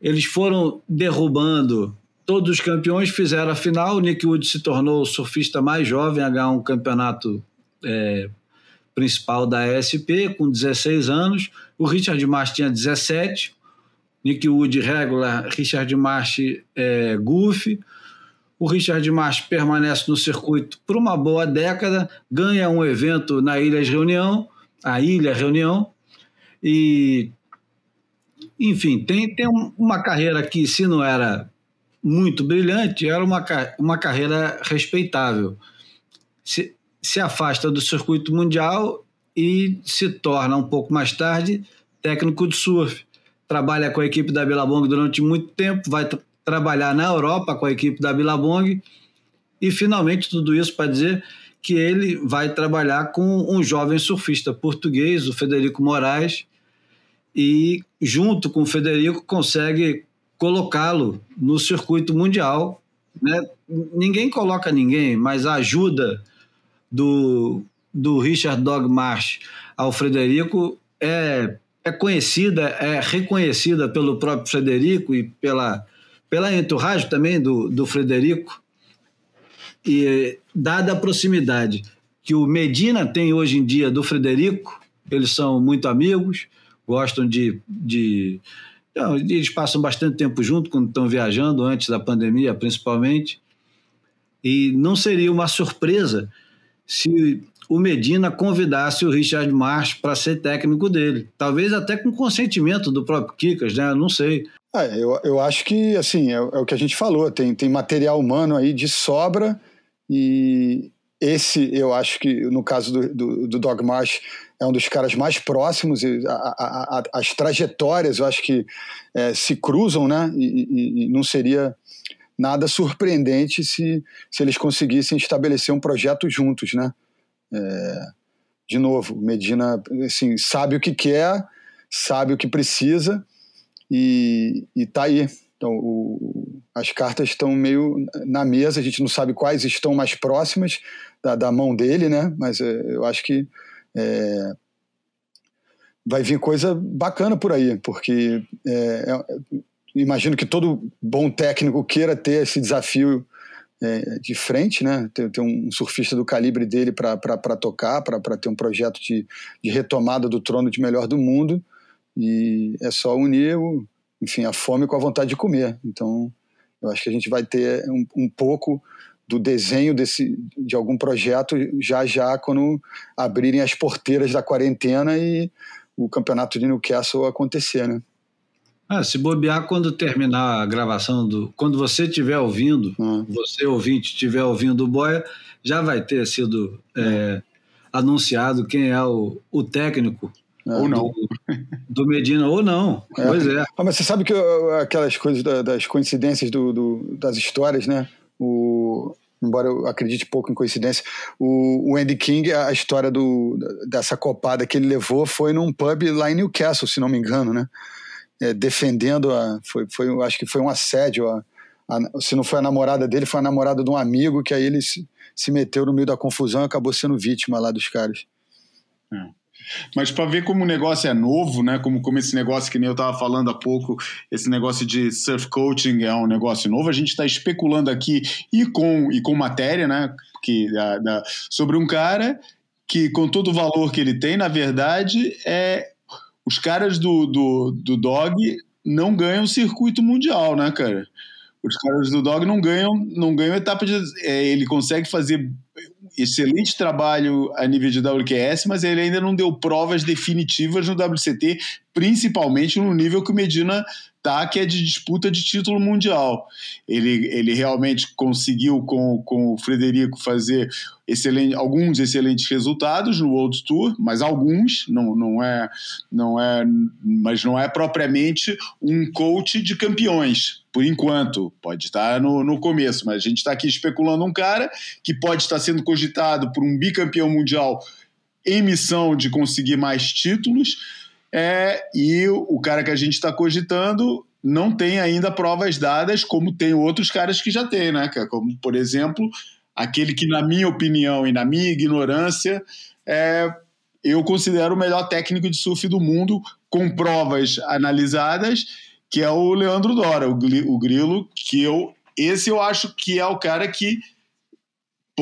eles foram derrubando todos os campeões, fizeram a final. Nick Wood se tornou o surfista mais jovem a ganhar um campeonato é, principal da ESP, com 16 anos. O Richard Marsh tinha 17. Nick Wood regular, Richard Marsh é, Goofy. O Richard Marsh permanece no circuito por uma boa década, ganha um evento na Ilha Reunião, a Ilha Reunião, e enfim, tem, tem uma carreira que, se não era muito brilhante, era uma, uma carreira respeitável. Se, se afasta do circuito mundial e se torna um pouco mais tarde técnico de surf. Trabalha com a equipe da Billabong durante muito tempo, vai trabalhar na Europa com a equipe da Billabong e finalmente tudo isso para dizer que ele vai trabalhar com um jovem surfista português, o Federico Moraes, e junto com o Federico consegue colocá-lo no circuito mundial. Né? Ninguém coloca ninguém, mas a ajuda do, do Richard Dog Marsh ao Frederico é, é conhecida, é reconhecida pelo próprio Frederico e pela pela entourage também do, do Frederico, e dada a proximidade que o Medina tem hoje em dia do Frederico, eles são muito amigos, gostam de. de não, eles passam bastante tempo junto quando estão viajando, antes da pandemia, principalmente. E não seria uma surpresa se o Medina convidasse o Richard Marsh para ser técnico dele. Talvez até com consentimento do próprio Kikas, né? Não sei. É, eu, eu acho que, assim, é, é, o que a gente falou, tem, tem material humano aí de sobra e esse, eu acho que, no caso do, do, do Dog Marsh, é um dos caras mais próximos e a, a, a, as trajetórias, eu acho que é, se cruzam, né? E, e, e, não seria nada surpreendente se, se eles conseguissem estabelecer um projeto juntos, né? É, de novo, Medina assim, sabe o que quer, sabe o que precisa e, e tá aí. Então, o, as cartas estão meio na mesa, a gente não sabe quais estão mais próximas da, da mão dele, né? Mas é, eu acho que é, vai vir coisa bacana por aí, porque é, é imagino que todo bom técnico queira ter esse desafio é, de frente, né? Ter, ter, um surfista do calibre dele para tocar, para ter um projeto de, de retomada do trono de melhor do mundo. E é só unir o, enfim, a fome com a vontade de comer. Então, eu acho que a gente vai ter um, um pouco do desenho desse, de algum projeto já já quando abrirem as porteiras da quarentena e o campeonato de Newcastle acontecer, né? Ah, se bobear quando terminar a gravação do, quando você estiver ouvindo, ah. você ouvinte estiver ouvindo o Boia, já vai ter sido é, anunciado quem é o, o técnico é. Ou não. Do, do, Medina, ou não. É. Pois é. Ah, mas você sabe que aquelas coisas das coincidências do, do, das histórias, né? O, embora eu acredite pouco em coincidência, o, o Andy King, a história do, dessa copada que ele levou foi num pub lá em Newcastle, se não me engano, né? É, defendendo a. Foi, foi, acho que foi um assédio. A, a, se não foi a namorada dele, foi a namorada de um amigo que aí ele se, se meteu no meio da confusão e acabou sendo vítima lá dos caras. É. Mas para ver como o negócio é novo, né? Como, como esse negócio que nem eu estava falando há pouco, esse negócio de surf coaching é um negócio novo, a gente está especulando aqui e com, e com matéria, né? Que, da, da, sobre um cara que, com todo o valor que ele tem, na verdade, é os caras do, do, do dog não ganham circuito mundial, né, cara? Os caras do dog não ganham, não ganham etapa de. É, ele consegue fazer excelente trabalho a nível de WQS, mas ele ainda não deu provas definitivas no WCT, principalmente no nível que o Medina tá, que é de disputa de título mundial. Ele, ele realmente conseguiu com, com o Frederico fazer excelente, alguns excelentes resultados no World Tour, mas alguns, não, não é, não é, mas não é propriamente um coach de campeões, por enquanto. Pode estar no, no começo, mas a gente está aqui especulando um cara que pode estar sendo cogitado por um bicampeão mundial em missão de conseguir mais títulos é, e o cara que a gente está cogitando não tem ainda provas dadas, como tem outros caras que já têm, né? Como, por exemplo, aquele que, na minha opinião e na minha ignorância, é, eu considero o melhor técnico de surf do mundo, com provas analisadas, que é o Leandro Dora, o, o Grilo, que eu. Esse eu acho que é o cara que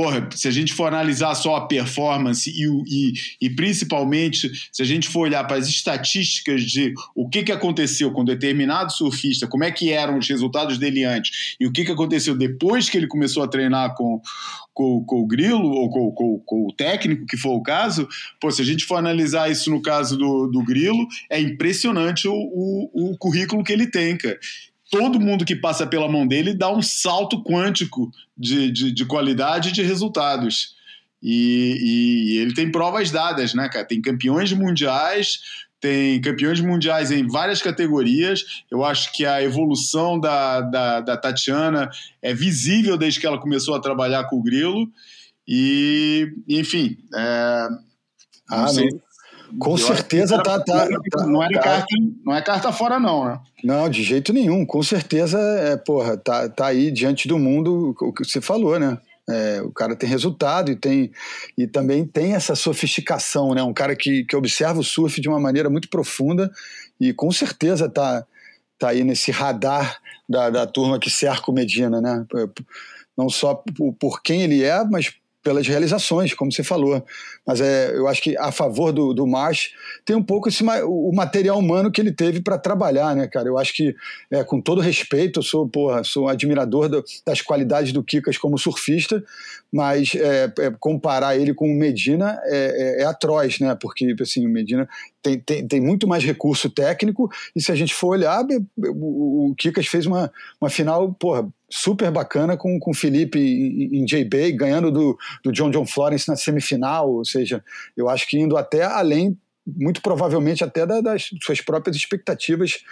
porra, se a gente for analisar só a performance e, e, e principalmente se a gente for olhar para as estatísticas de o que, que aconteceu com determinado surfista, como é que eram os resultados dele antes e o que, que aconteceu depois que ele começou a treinar com, com, com o Grilo ou com, com, com, o técnico, que for o caso, pô, se a gente for analisar isso no caso do, do Grilo, é impressionante o, o, o currículo que ele tem, cara todo mundo que passa pela mão dele dá um salto quântico de, de, de qualidade e de resultados. E, e, ele tem provas dadas, né, cara? Tem campeões mundiais, tem campeões mundiais em várias categorias. Eu acho que a evolução da, da, da Tatiana é visível desde que ela começou a trabalhar com o Grilo. E, enfim, é, ah, não sei, não. Com certeza tá, tá, tá, não, é tá, carta, não é carta fora, não, né? Não, de jeito nenhum. Com certeza, é, porra, tá, tá aí diante do mundo o que você falou, né? É, o cara tem resultado e tem e também tem essa sofisticação, né? Um cara que, que observa o surf de uma maneira muito profunda e com certeza tá, tá aí nesse radar da, da turma que cerca o Medina, né? Não só por, por quem ele é, mas pelas realizações, como você falou. Mas é, eu acho que a favor do, do Marsh tem um pouco esse, o material humano que ele teve para trabalhar, né, cara? Eu acho que, é, com todo respeito, eu sou, porra, sou um admirador do, das qualidades do Kikas como surfista, mas é, é, comparar ele com o Medina é, é, é, atroz, né? Porque assim, o Medina tem, tem, tem muito mais recurso técnico, e se a gente for olhar, o, o Kikas fez uma, uma final porra, super bacana com, o Felipe em, em J-Bay, ganhando do, do John John Florence na semifinal, ou seja, eu acho que indo até além, muito provavelmente até das suas próprias expectativas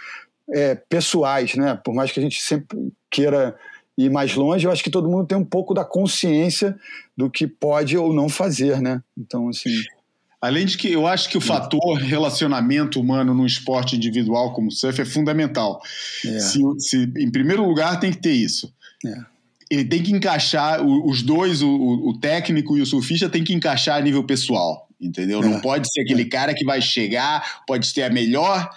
é, pessoais, né? Por mais que a gente sempre queira ir mais longe, eu acho que todo mundo tem um pouco da consciência do que pode ou não fazer, né? Então, assim. Além de que eu acho que o fator relacionamento humano no esporte individual como o surf é fundamental. É. Se, se, em primeiro lugar, tem que ter isso. É. Ele tem que encaixar, os dois, o, o, técnico e o surfista, tem que encaixar a nível pessoal, entendeu? É. Não pode ser aquele é. cara que vai chegar, pode ter a melhor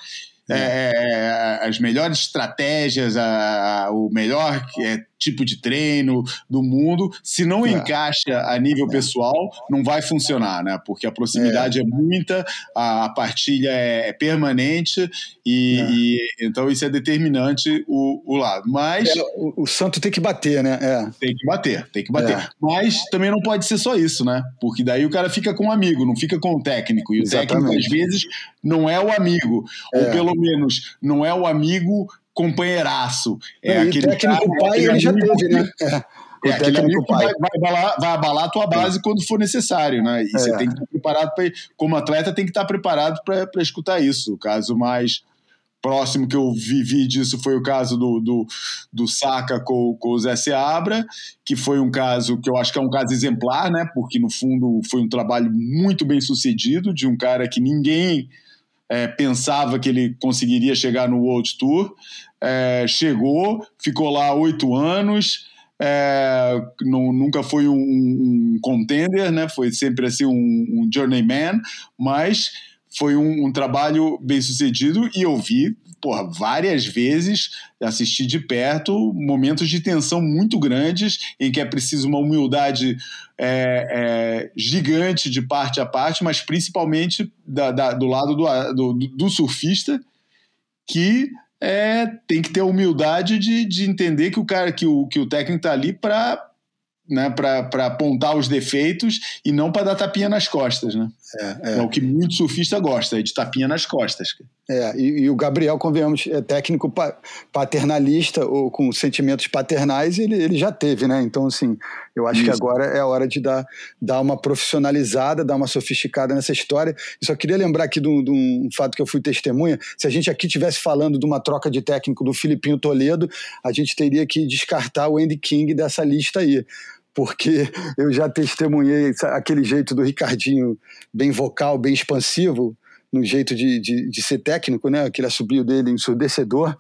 é, é, as melhores estratégias, a, a, o melhor é, tipo de treino do mundo, se não é. encaixa a nível é. pessoal, não vai funcionar, né? Porque a proximidade é, é muita, a, a, partilha é, é permanente e, é. e, então isso é determinante o, o lado. Mas o, o, santo tem que bater, né? Tem que bater, tem que bater. Mas também não pode ser só isso, né? Porque daí o cara fica com o amigo, não fica com o técnico. E o Exatamente. técnico às vezes não é o amigo, ou pelo menos não é o amigo companheiraço. É, aquele técnico cara, pai ele já teve, né? É. É, aquele amigo pai. Vai, vai, abalar, vai abalar a tua base é. quando for necessário, né? E é. você tem que estar preparado para. Como atleta, tem que estar preparado para escutar isso. O caso mais próximo que eu vivi disso foi o caso do, do, do Saca com, com o Zé Seabra, que foi um caso que eu acho que é um caso exemplar, né? Porque no fundo foi um trabalho muito bem sucedido de um cara que ninguém é, pensava que ele conseguiria chegar no World Tour é, chegou, ficou lá oito anos, é, não, nunca foi um, um, contender, né? foi sempre assim um, um journeyman, mas foi um, um, trabalho bem sucedido e eu vi porra, várias vezes, assisti de perto momentos de tensão muito grandes em que é preciso uma humildade é, é, gigante de parte a parte, mas principalmente da, da, do lado do, do, do surfista que é, tem que ter a humildade de, de entender que o cara, que o, que o técnico está ali para né, para apontar os defeitos e não para dar tapinha nas costas, né? É, é. é, o que muito surfista gosta, é de tapinha nas costas. É, e, e o Gabriel, convenhamos, é técnico paternalista ou com sentimentos paternais, ele, ele já teve, né? Então, assim, eu acho Isso. que agora é a hora de dar, dar uma profissionalizada, dar uma sofisticada nessa história. E só queria lembrar aqui de um, de fato que eu fui testemunha. Se a gente aqui estivesse falando de uma troca de técnico do Filipinho Toledo, a gente teria que descartar o Andy King dessa lista aí porque eu já testemunhei aquele jeito do Ricardinho bem vocal, bem expansivo, no jeito de, de, de, ser técnico, né? Aquele assobio dele ensurdecedor.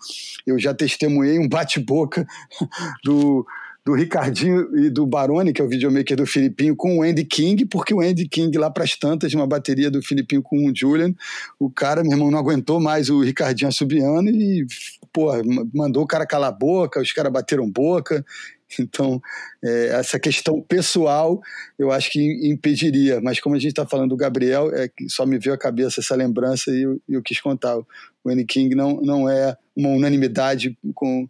Eu já testemunhei um bate-boca do, do Ricardinho e do Baroni, que é o videomaker do Filipinho, com o Andy King, porque o Andy King, lá para as tantas, uma bateria do Filipinho com o Julian, o cara, meu irmão, não aguentou mais o Ricardinho assobiando e, pô, mandou o cara calar a boca, os caras bateram boca. Então, é, essa questão pessoal eu acho que impediria, mas como a gente está falando do Gabriel, é que só me veio à cabeça essa lembrança e eu, eu quis contar. O N. King não, não é uma unanimidade com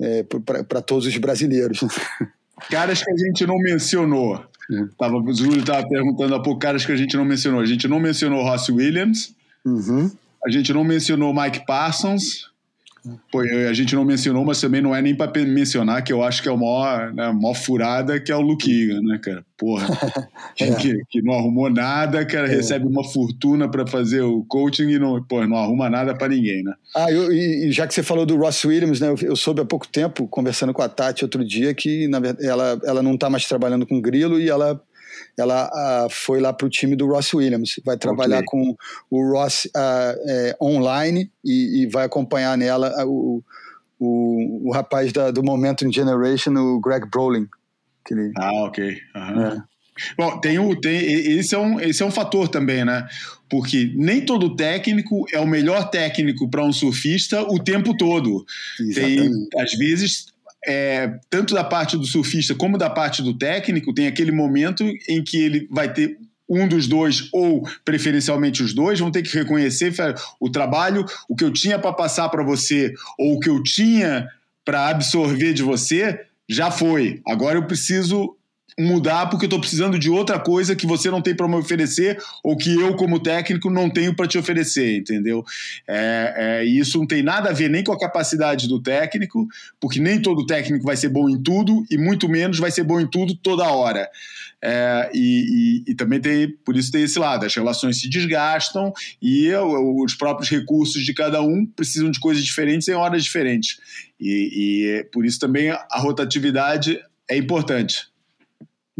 é, para todos os brasileiros. Caras que a gente não mencionou. Uhum. Tava, o Júlio estava perguntando há pouco caras que a gente não mencionou. A gente não mencionou Ross Williams. Uhum. A gente não mencionou Mike Parsons. Pô, a gente não mencionou, mas também não é nem para mencionar que eu acho que é a maior, né, maior furada que é o Luke Egan, né, cara? Porra, é. que, que, não arrumou nada, cara, é. recebe uma fortuna para fazer o coaching e não, pô, não arruma nada para ninguém, né? Ah, eu, e, já que você falou do Ross Williams, né, eu, eu, soube há pouco tempo, conversando com a Tati outro dia, que na ela, ela não está mais trabalhando com grilo e ela ela uh, foi lá para o time do Ross Williams, vai trabalhar okay. com o Ross uh, é, online e, e, vai acompanhar nela o, o, o rapaz da, do Momentum Generation, o Greg Brolin. Ele... Ah, ok. Uhum. É. Bom, tem o, tem, esse, é um, esse é um fator também, né? Porque nem todo técnico é o melhor técnico para um surfista o tempo todo. Tem, às vezes é, tanto da parte do surfista como da parte do técnico, tem aquele momento em que ele vai ter um dos dois, ou preferencialmente os dois, vão ter que reconhecer o trabalho, o que eu tinha para passar para você, ou o que eu tinha para absorver de você, já foi. Agora eu preciso mudar porque eu estou precisando de outra coisa que você não tem para me oferecer ou que eu, como técnico, não tenho para te oferecer, entendeu? É, é, isso não tem nada a ver nem com a capacidade do técnico, porque nem todo técnico vai ser bom em tudo e muito menos vai ser bom em tudo toda hora. É, e, e, e, também tem, por isso tem esse lado, as relações se desgastam e os próprios recursos de cada um precisam de coisas diferentes em horas diferentes. E, e por isso também a rotatividade é importante.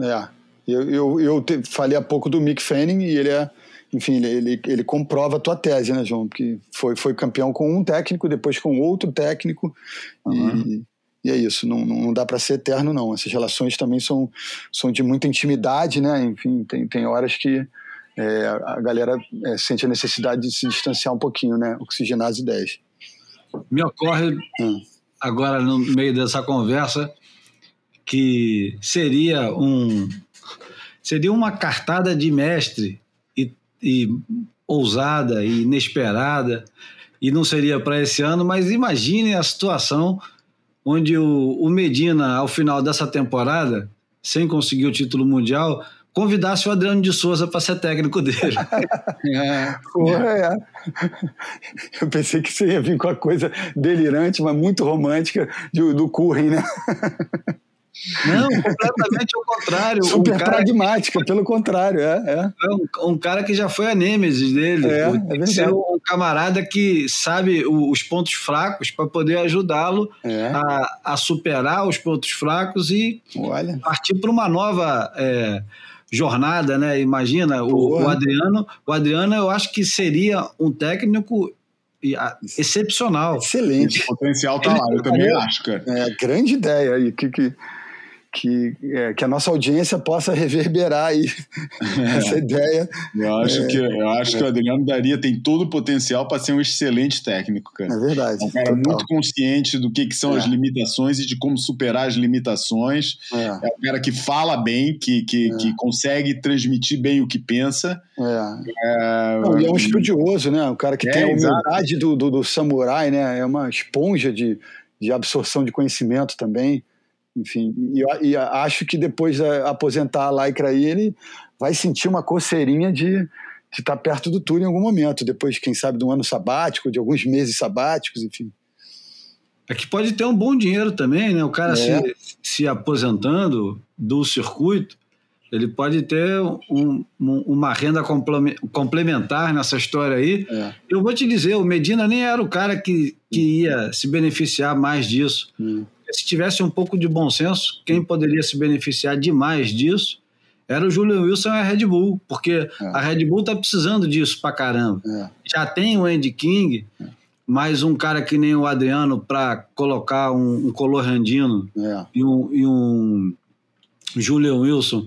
É, eu, eu, eu te, falei há pouco do Mick Fanning e ele é, enfim, ele, ele, ele, comprova a tua tese, né, João? Porque foi, foi campeão com um técnico, depois com outro técnico uhum. e, e, é isso, não, não dá para ser eterno, não. Essas relações também são, são de muita intimidade, né? Enfim, tem, tem horas que é, a galera é, sente a necessidade de se distanciar um pouquinho, né? Oxigenar as ideias. Me ocorre hum. agora, no meio dessa conversa, que seria um seria uma cartada de mestre e, e ousada e inesperada e não seria para esse ano, mas imagine a situação onde o, o Medina, ao final dessa temporada, sem conseguir o título mundial, convidasse o Adriano de Souza para ser técnico dele. é. Porra, é. Eu pensei que você ia vir com a coisa delirante, mas muito romântica do, do né? Não, completamente ao contrário. Super um pragmática, que... pelo contrário, é. é. é um, um, cara que já foi a nêmesis dele. É, é ser um camarada que sabe os pontos fracos para poder ajudá-lo é. a, a, superar os pontos fracos e Olha. partir para uma nova é, jornada, né? Imagina, o, o, Adriano, o Adriano eu acho que seria um técnico excepcional. Excelente. O potencial tá lá, eu também acho, cara. É, grande ideia aí. Que, que, que, é, que a nossa audiência possa reverberar aí é. essa ideia. Eu acho, é, que, eu acho que o Adriano Daria tem todo o potencial para ser um excelente técnico, cara. É verdade. É um cara muito consciente do que, que são as é. limitações e de como superar as limitações. É, é um cara que fala bem, que, que, que consegue transmitir bem o que pensa. É. Não, e é um estudioso, né? Um cara que tem a humildade do, do, do, samurai, né? É uma esponja de, de absorção de conhecimento também enfim, e, e, acho que depois de aposentar a Lycra aí, ele vai sentir uma coceirinha de estar tá perto do tour em algum momento, depois, quem sabe, de um ano sabático, de alguns meses sabáticos, enfim. É que pode ter um bom dinheiro também, né? O cara é. se, se aposentando do circuito, ele pode ter um, um, uma renda complementar nessa história aí. É. Eu vou te dizer, o Medina nem era o cara que, que ia se beneficiar mais disso. Hum se tivesse um pouco de bom senso, quem poderia se beneficiar demais disso era o Julian Wilson e a Red Bull, porque é. a Red Bull tá precisando disso pra caramba. É. Já tem o Andy King, é. mais um cara que nem o Adriano para colocar um, um Colorandino é. e, um, e um Julian Wilson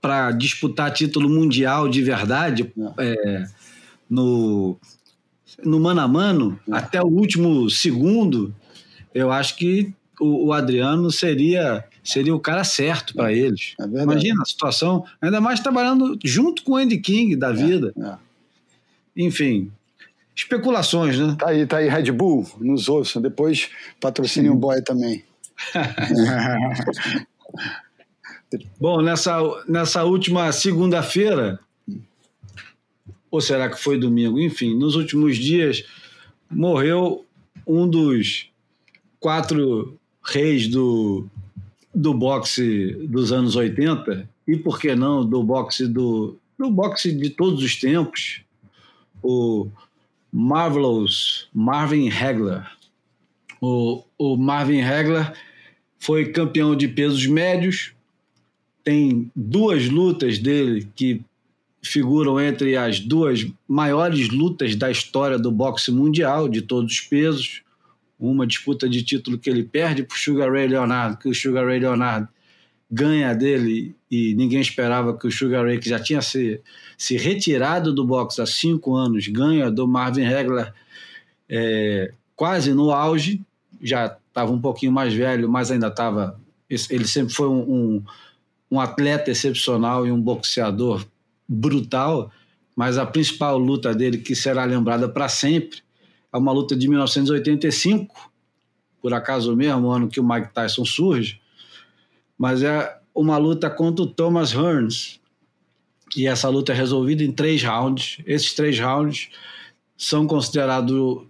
para disputar título mundial de verdade é. É, no, no mano a mano, até o último segundo eu acho que o, o Adriano seria seria o cara certo para eles. É Imagina a situação, ainda mais trabalhando junto com o Andy King da é, vida. É, é. Enfim, especulações, né? Tá aí, tá aí Red Bull, nos ouçam. Depois patrocine o boy também. Bom, nessa, nessa última segunda-feira, ou será que foi domingo? Enfim, nos últimos dias morreu um dos quatro reis do, do boxe dos anos 80 e, por que não, do boxe, do, do boxe de todos os tempos, o Marvelous Marvin Hagler. O, o Marvin Hagler foi campeão de pesos médios, tem duas lutas dele que figuram entre as duas maiores lutas da história do boxe mundial, de todos os pesos uma disputa de título que ele perde para o Sugar Ray Leonardo, que o Sugar Ray Leonardo ganha dele e ninguém esperava que o Sugar Ray, que já tinha se, se retirado do boxe há cinco anos, ganha do Marvin Hagler é, quase no auge, já estava um pouquinho mais velho, mas ainda estava. Ele sempre foi um, um, um atleta excepcional e um boxeador brutal, mas a principal luta dele, que será lembrada para sempre, é uma luta de 1985, por acaso mesmo, o ano que o Mike Tyson surge, mas é uma luta contra o Thomas Hearns. E essa luta é resolvida em três rounds. Esses três rounds são considerados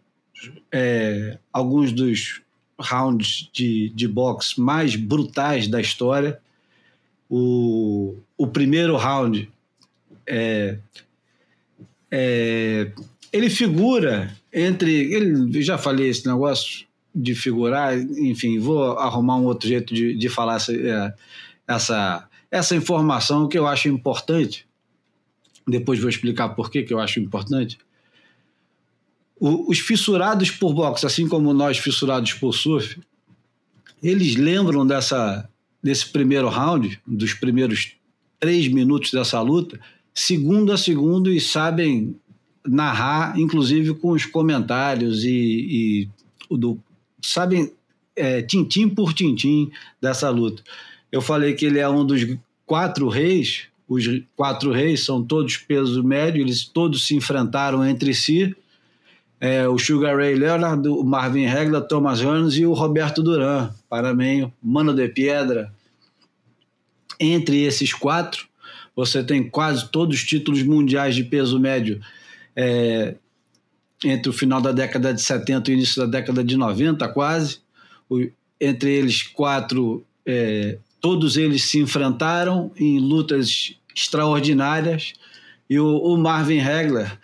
é, alguns dos rounds de, de boxe mais brutais da história. O, o primeiro round é, é, ele figura entre. Ele, já falei esse negócio de figurar, enfim, vou arrumar um outro jeito de, de falar essa, é, essa, essa informação que eu acho importante. Depois vou explicar por que, que eu acho importante. O, os fissurados por boxe, assim como nós fissurados por surf, eles lembram dessa, desse primeiro round, dos primeiros três minutos dessa luta, segundo a segundo, e sabem narrar, inclusive com os comentários e, e do, sabem é, tintim por tintim dessa luta. Eu falei que ele é um dos quatro reis, os quatro reis são todos peso médio, eles todos se enfrentaram entre si. É, o Sugar Ray Leonard, o Marvin Hagler, Thomas Hearns e o Roberto Duran, Paramenho, Mano de Piedra. Entre esses quatro, você tem quase todos os títulos mundiais de peso médio é, entre o final da década de 70 e o início da década de 90, quase. O, entre eles, quatro, é, todos eles se enfrentaram em lutas extraordinárias. E o, o Marvin Hagler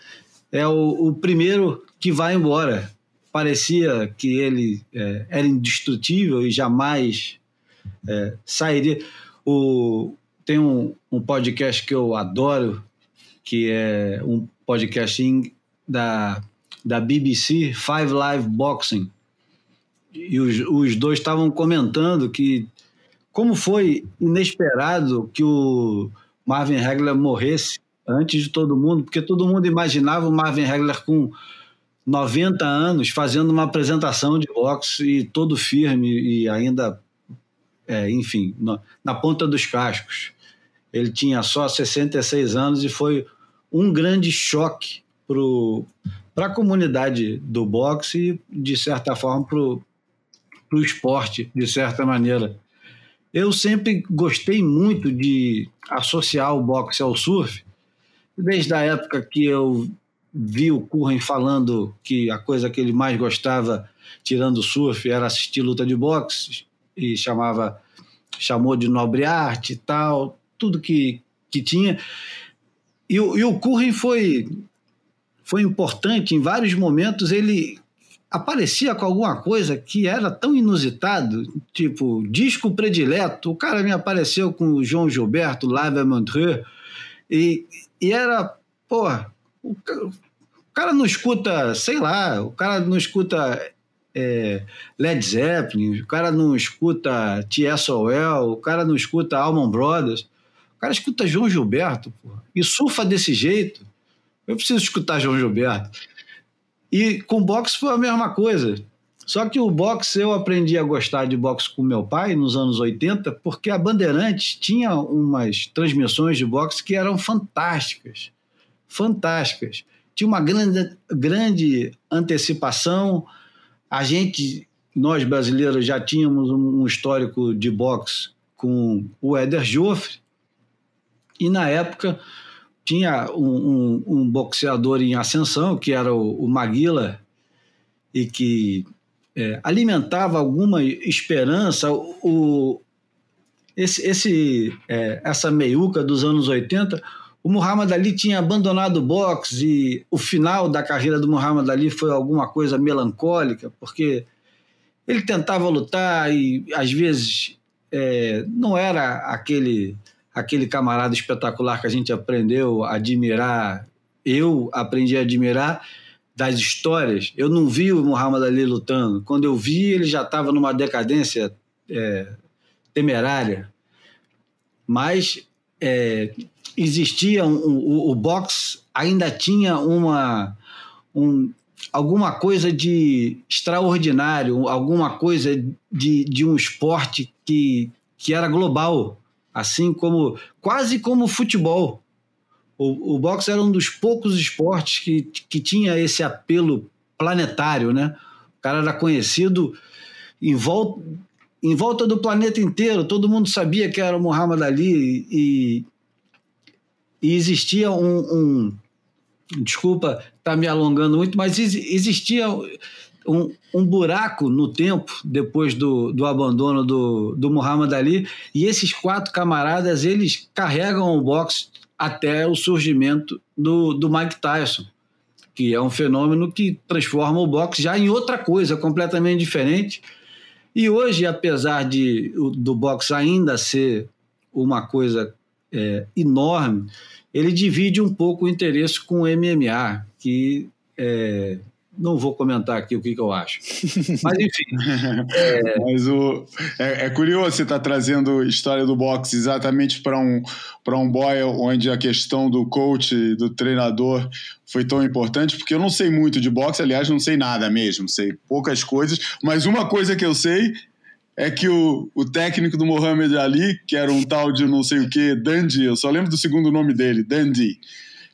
é o, o, primeiro que vai embora. Parecia que ele é, era indestrutível e jamais é, sairia. O, tem um, um podcast que eu adoro, que é um podcast da da BBC, Five Live Boxing. E os, os dois estavam comentando que como foi inesperado que o Marvin Hagler morresse antes de todo mundo, porque todo mundo imaginava o Marvin Hagler com 90 anos fazendo uma apresentação de boxe e todo firme e ainda, é, enfim, na, na ponta dos cascos. Ele tinha só 66 anos e foi um grande choque para a comunidade do boxe e, de certa forma, para o esporte, de certa maneira. Eu sempre gostei muito de associar o boxe ao surf, desde a época que eu vi o Curren falando que a coisa que ele mais gostava, tirando o surf, era assistir luta de boxe, e chamava chamou de nobre arte e tal, tudo que, que tinha. E, o, e o Curren foi foi importante em vários momentos ele aparecia com alguma coisa que era tão inusitado, tipo disco predileto. O cara me apareceu com o João Gilberto, Live Montreux, e, e era, pô, o, o, cara não escuta, sei lá, o cara não escuta é, Led Zeppelin, o cara não escuta T.S.O.L., o cara não escuta Allman Brothers, o cara escuta João Gilberto, pô, e surfa desse jeito. Eu preciso escutar João Gilberto. E com boxe foi a mesma coisa. Só que o boxe eu aprendi a gostar de boxe com meu pai nos anos 80, porque a Bandeirantes tinha umas transmissões de boxe que eram fantásticas. Fantásticas. Tinha uma grande, grande antecipação. A gente, nós brasileiros, já tínhamos um histórico de boxe com o Éder Joffre. E na época tinha um, um, um, boxeador em ascensão, que era o, o Maguila, e que é, alimentava alguma esperança. O, esse, esse, é, essa meiuca dos anos 80, o Muhammad Ali tinha abandonado o boxe e o final da carreira do Muhammad Ali foi alguma coisa melancólica, porque ele tentava lutar e às vezes é, não era aquele aquele camarada espetacular que a gente aprendeu a admirar, eu aprendi a admirar das histórias. Eu não vi o Muhammad Ali lutando. Quando eu vi, ele já estava numa decadência é, temerária. Mas é, existia um, o, o boxe ainda tinha uma um, alguma coisa de extraordinário, alguma coisa de, de um esporte que, que era global assim como quase como o futebol. O, o boxe era um dos poucos esportes que, que tinha esse apelo planetário, né? O cara era conhecido em volta em volta do planeta inteiro, todo mundo sabia que era o Muhammad Ali e, e existia um, um desculpa estar tá me alongando muito, mas existia um, um, buraco no tempo depois do, do abandono do, do Muhammad Ali e esses quatro camaradas eles carregam o boxe até o surgimento do, do Mike Tyson, que é um fenômeno que transforma o boxe já em outra coisa completamente diferente. E hoje, apesar de do boxe ainda ser uma coisa é, enorme, ele divide um pouco o interesse com o MMA, que é, não vou comentar aqui o que, que eu acho. Mas enfim. é... Mas o, é, é curioso você estar tá trazendo história do boxe exatamente para um, um boy onde a questão do coach, do treinador, foi tão importante, porque eu não sei muito de boxe, aliás, não sei nada mesmo, sei poucas coisas, mas uma coisa que eu sei é que o, o técnico do Mohamed Ali, que era um tal de não sei o que, Dandy, eu só lembro do segundo nome dele, Dandy.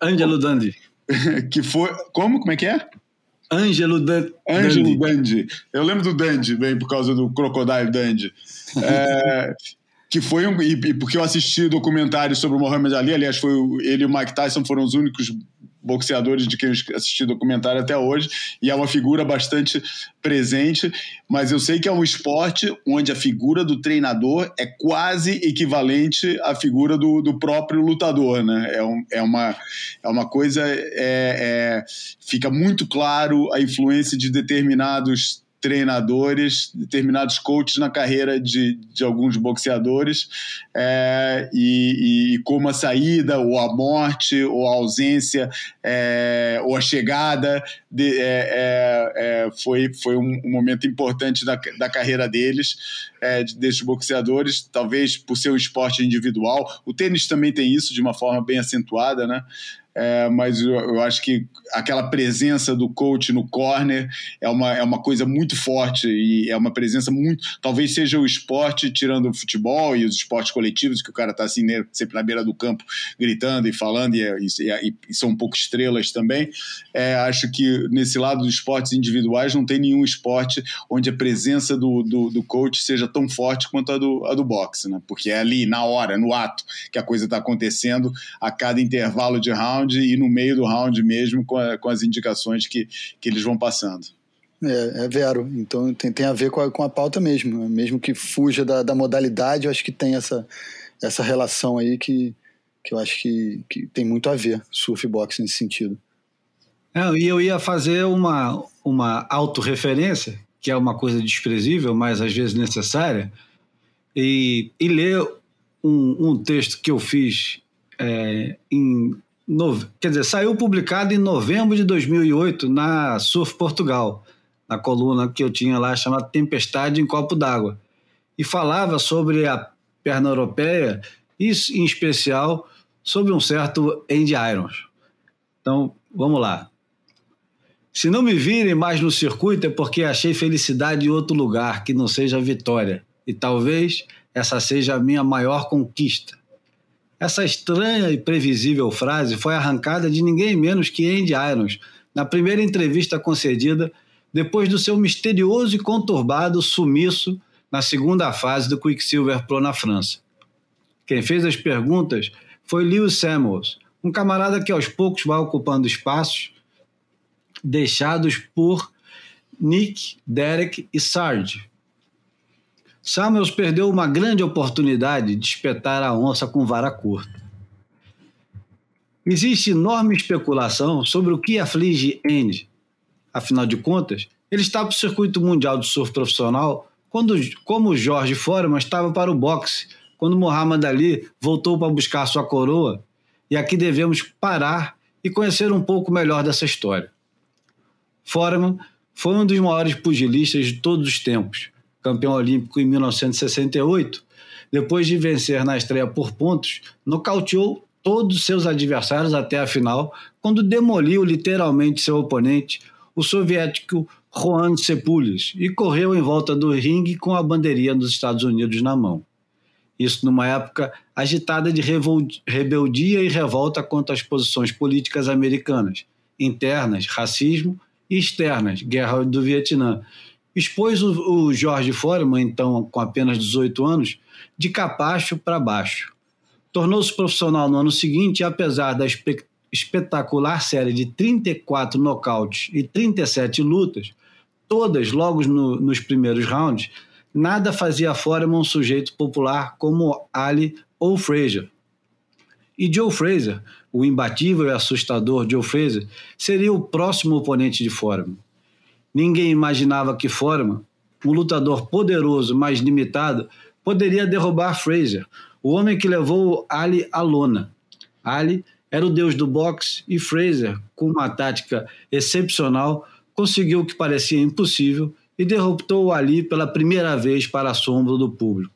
Angelo Dandy. que foi. Como? Como é que é? Ângelo. Ângelo Dandy. Eu lembro do Dandy, bem, por causa do Crocodile Dandy. É, que foi um. E, porque eu assisti documentário sobre o Muhammad Ali, aliás, foi ele e o Mike Tyson foram os únicos boxeadores de quem eu assisti documentário até hoje, e é uma figura bastante presente, mas eu sei que é um esporte onde a figura do treinador é quase equivalente à figura do, do próprio lutador, né? É, um, é, uma, é uma coisa, é, é, fica muito claro a influência de determinados treinadores, determinados coaches na carreira de, de alguns boxeadores é, e, e, como a saída ou a morte ou a ausência é, ou a chegada de, é, é, é foi, foi um, um, momento importante da, da carreira deles, é, desses boxeadores, talvez por ser um esporte individual. O tênis também tem isso de uma forma bem acentuada, né? É, mas eu, eu, acho que aquela presença do coach no corner é uma, é uma coisa muito forte e é uma presença muito. Talvez seja o esporte, tirando o futebol e os esportes coletivos, que o cara está assim, né, sempre na beira do campo, gritando e falando, e, e, e são um pouco estrelas também. É, acho que nesse lado dos esportes individuais não tem nenhum esporte onde a presença do, do, do coach seja tão forte quanto a do, a do boxe, né? porque é ali, na hora, no ato, que a coisa está acontecendo a cada intervalo de round round e no meio do round mesmo com, a, com as indicações que, que eles vão passando. É, é vero. Então tem, tem a ver com a, com a pauta mesmo. Mesmo que fuja da, da modalidade, eu acho que tem essa, essa relação aí que, que eu acho que, que tem muito a ver, surf e boxe nesse sentido. É, e eu ia fazer uma, uma autorreferência, que é uma coisa desprezível, mas às vezes necessária, e, e ler um, um texto que eu fiz é, em no, quer dizer, saiu publicado em novembro de 2008 na Surf Portugal, na coluna que eu tinha lá chamada Tempestade em Copo d'Água. E falava sobre a perna europeia e, em especial, sobre um certo Andy Irons. Então, vamos lá. Se não me virem mais no circuito é porque achei felicidade em outro lugar que não seja vitória. E talvez essa seja a minha maior conquista. Essa estranha e previsível frase foi arrancada de ninguém menos que Andy Irons, na primeira entrevista concedida depois do seu misterioso e conturbado sumiço na segunda fase do Quicksilver Pro na França. Quem fez as perguntas foi Lewis Samuels, um camarada que aos poucos vai ocupando espaços deixados por Nick, Derek e Sarge, Samuels perdeu uma grande oportunidade de espetar a onça com vara curta. Existe enorme especulação sobre o que aflige Andy. Afinal de contas, ele está para o circuito mundial de surf profissional quando, como Jorge Foreman estava para o boxe, quando Muhammad Ali voltou para buscar sua coroa. E aqui devemos parar e conhecer um pouco melhor dessa história. Foreman foi um dos maiores pugilistas de todos os tempos campeão olímpico em 1968, depois de vencer na estreia por pontos, nocauteou todos os seus adversários até a final, quando demoliu literalmente seu oponente, o soviético Juan Sepulis, e correu em volta do ringue com a bandeirinha dos Estados Unidos na mão. Isso numa época agitada de rebeldia e revolta contra as posições políticas americanas, internas, racismo, e externas, guerra do Vietnã, expôs o, o Jorge Foreman, então com apenas 18 anos, de capacho para baixo. Tornou-se profissional no ano seguinte e, apesar da espe espetacular série de 34 nocautes e 37 lutas, todas logo no, nos primeiros rounds, nada fazia Foreman um sujeito popular como Ali ou Frazier. E Joe Frazier, o imbatível e assustador Joe Frazier, seria o próximo oponente de Foreman. Ninguém imaginava que Foreman, um lutador poderoso, mas limitado, poderia derrubar Frazier, o homem que levou Ali à lona. Ali era o deus do boxe e Frazier, com uma tática excepcional, conseguiu o que parecia impossível e derrotou Ali pela primeira vez para assombro do público.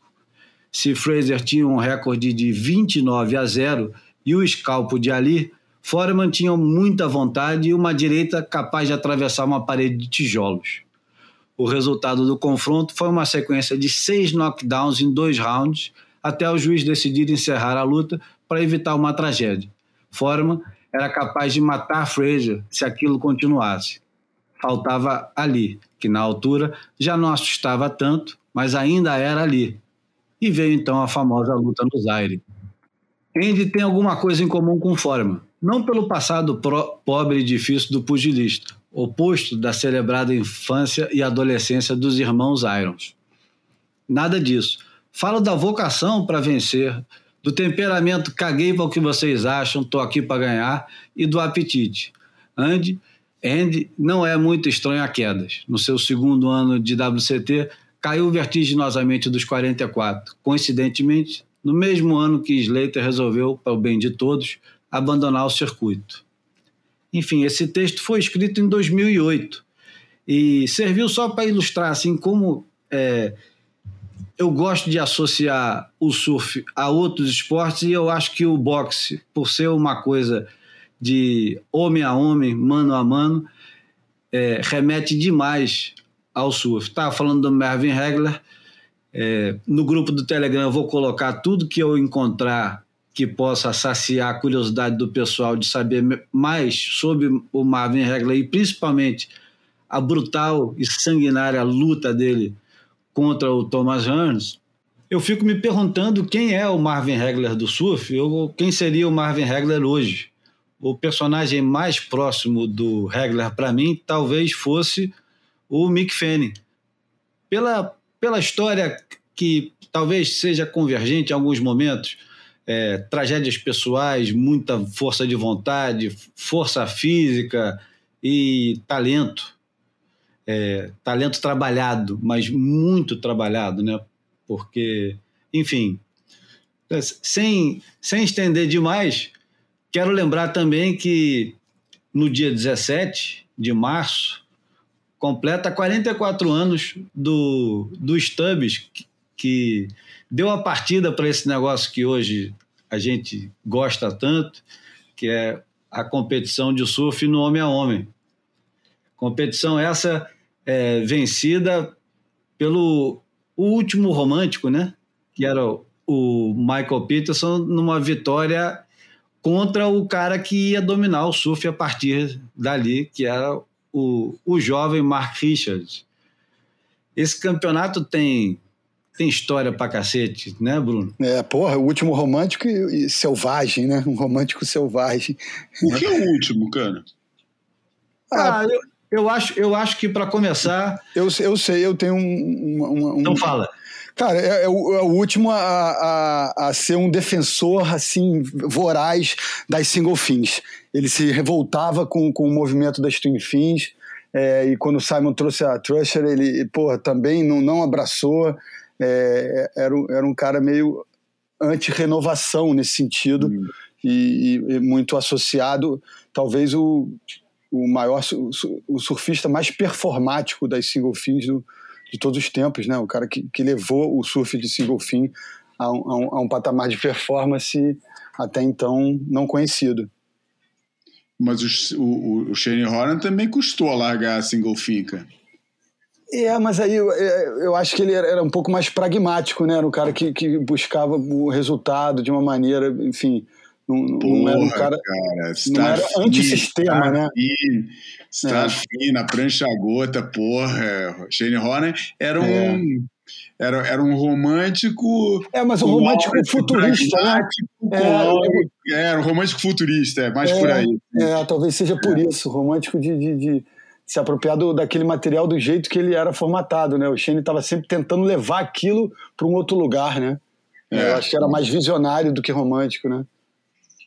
Se Fraser tinha um recorde de 29 a 0 e o escalpo de Ali, Foreman tinha muita vontade e uma direita capaz de atravessar uma parede de tijolos. O resultado do confronto foi uma sequência de seis knockdowns em dois rounds, até o juiz decidir encerrar a luta para evitar uma tragédia. Foreman era capaz de matar Fraser se aquilo continuasse. Faltava ali, que na altura já não assustava tanto, mas ainda era ali. E veio então a famosa luta no Zaire. Andy tem alguma coisa em comum com Foreman, não pelo passado pro, pobre e difícil do pugilista, oposto da celebrada infância e adolescência dos irmãos Irons. Nada disso. Falo da vocação para vencer, do temperamento caguei para o que vocês acham, tô aqui para ganhar, e do apetite. Andy, Andy não é muito estranho a quedas. No seu segundo ano de WCT, caiu vertiginosamente dos 44. Coincidentemente, no mesmo ano que Slater resolveu, para o bem de todos, abandonar o circuito. Enfim, esse texto foi escrito em 2008 e serviu só para ilustrar assim como é, eu gosto de associar o surf a outros esportes e eu acho que o boxe, por ser uma coisa de homem a homem, mano a mano, é, remete demais ao surf. Estava falando do Marvin Hagler, é, no grupo do Telegram eu vou colocar tudo que eu encontrar que possa saciar a curiosidade do pessoal de saber mais sobre o Marvin Hagler e principalmente a brutal e sanguinária luta dele contra o Thomas Hearns. Eu fico me perguntando quem é o Marvin Hagler do surf ou quem seria o Marvin Hagler hoje. O personagem mais próximo do Hagler para mim talvez fosse o Mick Fanning. Pela pela história que talvez seja convergente em alguns momentos, é, tragédias pessoais, muita força de vontade, força física e talento. É, talento trabalhado, mas muito trabalhado, né? Porque, enfim, sem, sem estender demais, quero lembrar também que no dia 17 de março completa 44 anos do, do Stubbs, que, que deu a partida para esse negócio que hoje a gente gosta tanto, que é a competição de surf no homem a homem. Competição essa é, vencida pelo último romântico, né? Que era o Michael Peterson numa vitória contra o cara que ia dominar o surf a partir dali, que era o, o jovem Mark Richards. Esse campeonato tem tem história pra cacete, né, Bruno? É, porra, o último romântico e, selvagem, né? Um romântico selvagem. O que é o último, cara? Ah, ah eu, eu, acho, eu acho que para começar. Eu, eu sei, eu tenho um. um, um então fala. Cara, é, é, o, é o, último a, a, a, ser um defensor assim voraz das single fins ele se revoltava com, com o movimento das Twin Fins, é, e quando o Simon trouxe a Trusher, ele porra, também não, não abraçou, é, era, era um cara meio anti-renovação nesse sentido, hum. e, e, muito associado, talvez o, o maior, o surfista mais performático das single fins do, de todos os tempos, né? o cara que, que levou o surf de single fin a um, a um, a um patamar de performance até então não conhecido. Mas o, o, o Shane Horan também custou largar a single finca. É, mas aí eu, é, eu acho que ele era um pouco mais pragmático, né? Era um cara que, que buscava o resultado de uma maneira, enfim, Não, Porra, não era um cara. cara não era antissistema, né? Star é. na prancha gota, porra. Shane Horner era um. É. Era, era um romântico. É, mas um romântico futurista, né? É, é, era um romântico futurista, é mais é, por aí. É, talvez seja por isso, romântico de, de, de se apropriar do, daquele material do jeito que ele era formatado, né? O Shane estava sempre tentando levar aquilo para um outro lugar, né? É. Eu acho que era mais visionário do que romântico, né?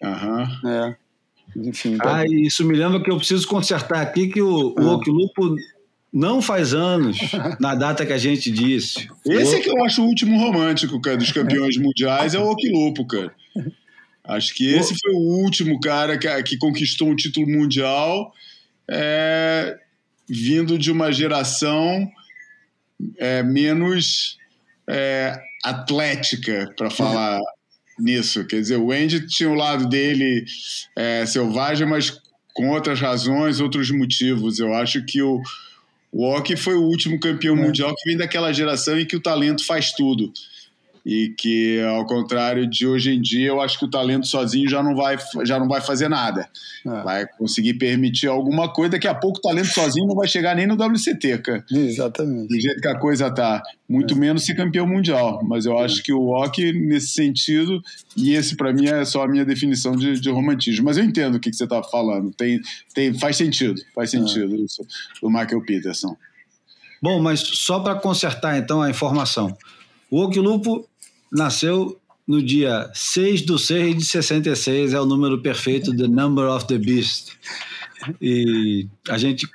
Aham. Uhum. É. Enfim. Ah, isso me lembra que eu preciso consertar aqui que o, ah. o Okilupo não faz anos na data que a gente disse. Esse é que eu acho o último romântico, cara, dos campeões mundiais, é o Okilupo, cara. Acho que esse foi o último cara que, que conquistou um título mundial é, vindo de uma geração é, menos é, atlética, para falar nisso. Quer dizer, o Andy tinha o lado dele é, selvagem, mas com outras razões, outros motivos. Eu acho que o, o foi o último campeão é. mundial que vem daquela geração em que o talento faz tudo e que ao contrário de hoje em dia eu acho que o talento sozinho já não vai já não vai fazer nada é. vai conseguir permitir alguma coisa daqui a pouco o talento sozinho não vai chegar nem no WCT cara exatamente do jeito que a coisa tá muito é. menos ser campeão mundial mas eu acho é. que o hockey nesse sentido e esse para mim é só a minha definição de, de romantismo mas eu entendo o que, que você tá falando tem tem faz sentido faz é. sentido isso do Michael Peterson Bom, mas só para consertar então a informação. O Okilupo nasceu no dia 6 do 6 de 66, é o número perfeito, The Number of the Beast. E a gente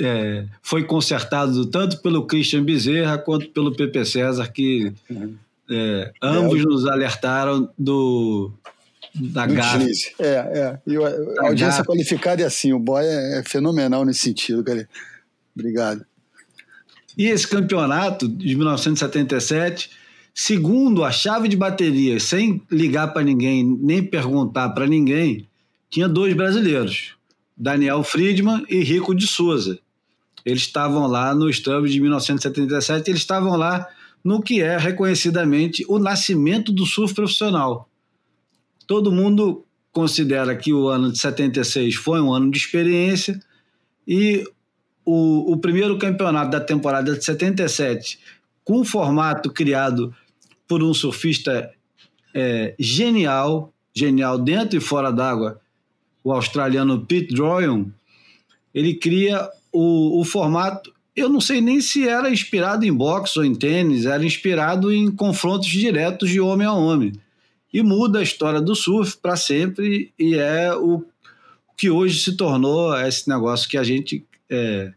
é, foi consertado tanto pelo Christian Bezerra quanto pelo Pepe César, que é, ambos é, nos alertaram do da gafe. É, é. E a, audiência qualificada é assim, o boy é, é fenomenal nesse sentido, cara. Obrigado. E esse campeonato de 1977 Segundo, a chave de bateria, sem ligar para ninguém, nem perguntar para ninguém, tinha dois brasileiros, Daniel Friedman e Rico de Souza. Eles estavam lá no Stub de 1977, eles estavam lá no que é reconhecidamente o nascimento do surf profissional. Todo mundo considera que o ano de 76 foi um ano de experiência e o, o primeiro campeonato da temporada de 77, com o formato criado por um surfista é, genial, genial dentro e fora d'água, o australiano Pete Droyon, ele cria o, o formato. Eu não sei nem se era inspirado em boxe ou em tênis, era inspirado em confrontos diretos de homem a homem. E muda a história do surf para sempre, e é o que hoje se tornou esse negócio que a gente é,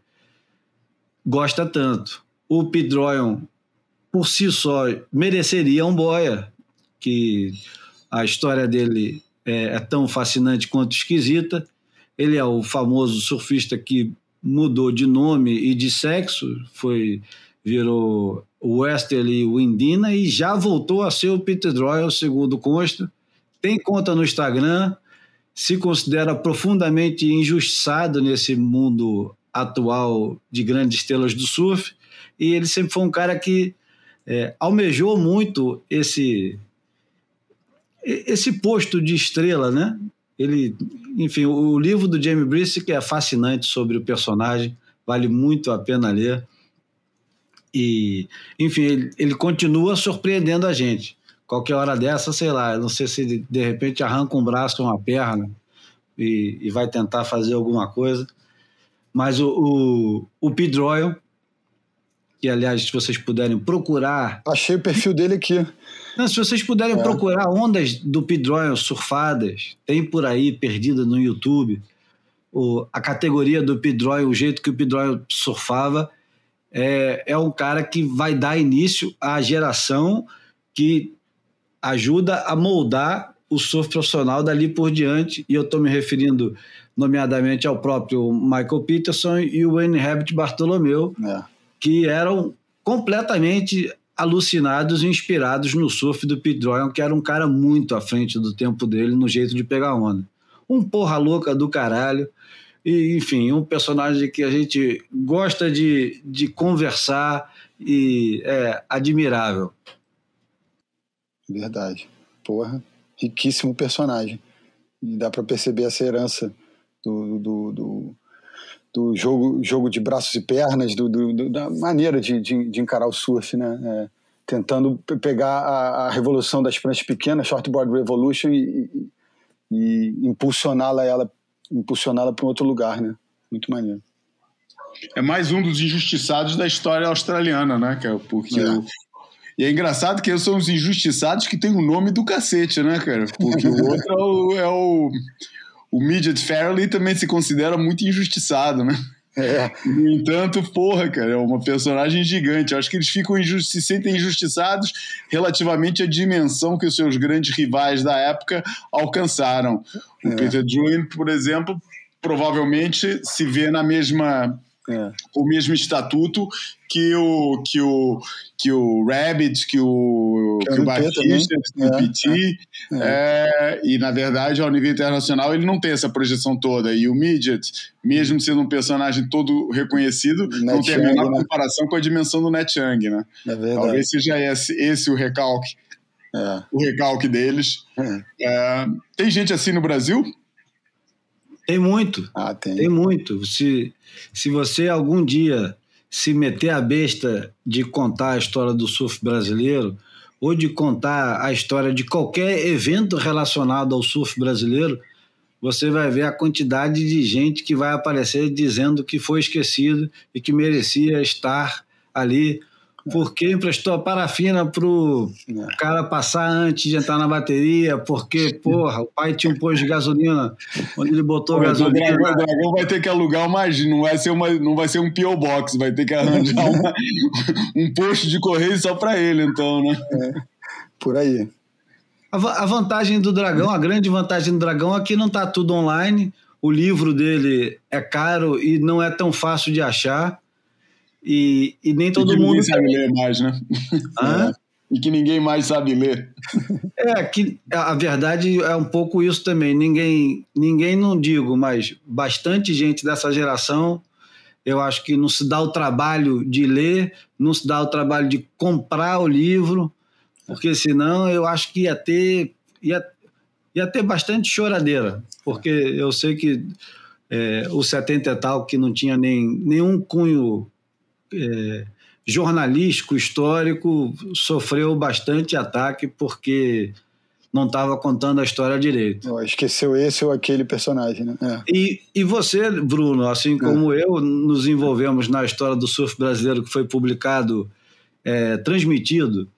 gosta tanto. O Pete Droyon por si só mereceria um boia, que a história dele é, é, tão fascinante quanto esquisita. Ele é o famoso surfista que mudou de nome e de sexo, foi virou Westerly Windina e já voltou a ser o Peter Doyle, segundo consta. Tem conta no Instagram, se considera profundamente injustiçado nesse mundo atual de grandes estrelas do surf e ele sempre foi um cara que é, almejou muito esse esse posto de estrela, né? Ele, enfim, o livro do Jamie Brisick é fascinante sobre o personagem, vale muito a pena ler. E, enfim, ele, ele continua surpreendendo a gente. Qualquer hora dessa, sei lá, não sei se de repente arranca um braço ou uma perna e, e vai tentar fazer alguma coisa. Mas o, o, o Pete Royal que aliás, se vocês puderem procurar. Achei o perfil dele aqui. Não, se vocês puderem é. procurar ondas do Pedroil surfadas, tem por aí perdida no YouTube. O, a categoria do Pedroil, o jeito que o Pedroil surfava, é, é um cara que vai dar início à geração que ajuda a moldar o surf profissional dali por diante. E eu estou me referindo, nomeadamente, ao próprio Michael Peterson e o Wayne Rabbit Bartolomeu. É que eram completamente alucinados e inspirados no surf do Pete Doyle, que era um cara muito à frente do tempo dele no jeito de pegar onda. Um porra louca do caralho. E, enfim, um personagem que a gente gosta de, de conversar e é admirável. Verdade. Porra, riquíssimo personagem. E dá para perceber essa herança do, do, do, do, jogo, jogo de braços e pernas, do, do da maneira de, de, de, encarar o surf, né? É, tentando pegar a, a, revolução das pranchas pequenas, Shortboard Revolution, e, e, e impulsioná-la ela, impulsioná-la para um outro lugar, né? Muito maneiro. É mais um dos injustiçados da história australiana, né? É porque é. O... E é engraçado que eles são os injustiçados que tem o nome do cacete, né, cara? Porque o outro é o, é o, o Midget Fairley também se considera muito injustiçado, né? É. No entanto, porra, cara, é uma personagem gigante. Eu acho que eles ficam se sentem injustiçados relativamente à dimensão que os seus grandes rivais da época alcançaram. O é. Peter Druin, por exemplo, provavelmente se vê na mesma é. o mesmo estatuto que o que o que o Rabbit, que o que, que o Batista, que o PT, é, é. é, e na verdade ao nível internacional ele não tem essa projeção toda e o Midget, mesmo sendo um personagem todo reconhecido, Net não tem a menor né? comparação com a dimensão do Net Young, né? É Talvez seja esse, esse o recalque, é. o recalque deles. tem gente assim no Brasil? Tem muito. Ah, tem. Tem muito. Se, se você algum dia se meter a besta de contar a história do surf brasileiro ou de contar a história de qualquer evento relacionado ao surf brasileiro, você vai ver a quantidade de gente que vai aparecer dizendo que foi esquecido e que merecia estar ali porque emprestou a parafina pro cara passar antes de entrar na bateria, porque, porra, o pai tinha um posto de gasolina onde ele botou Pô, gasolina. O dragão, dragão, vai ter que alugar uma, não vai ser uma, não vai ser um PO Box, vai ter que arranjar uma, um posto de correio só para ele, então, né? É, por aí. A, a vantagem do dragão, a grande vantagem do dragão é que não está tudo online. O livro dele é caro e não é tão fácil de achar. E, e nem todo e mundo. sabe ler mais, né? Hã? E que ninguém mais sabe ler. É, que a verdade é um pouco isso também. Ninguém, ninguém não digo, mas bastante gente dessa geração, eu acho que não se dá o trabalho de ler, não se dá o trabalho de comprar o livro, porque senão eu acho que ia ter, ia, ia ter bastante choradeira, porque eu sei que é, o 70 e tal, que não tinha nem, nenhum cunho é, jornalístico, histórico, sofreu bastante ataque porque não estava contando a história direito. Oh, esqueceu esse ou aquele personagem, né? É. E, e você, Bruno, assim como é. eu, nos envolvemos na história do surf brasileiro que foi publicado, é, transmitido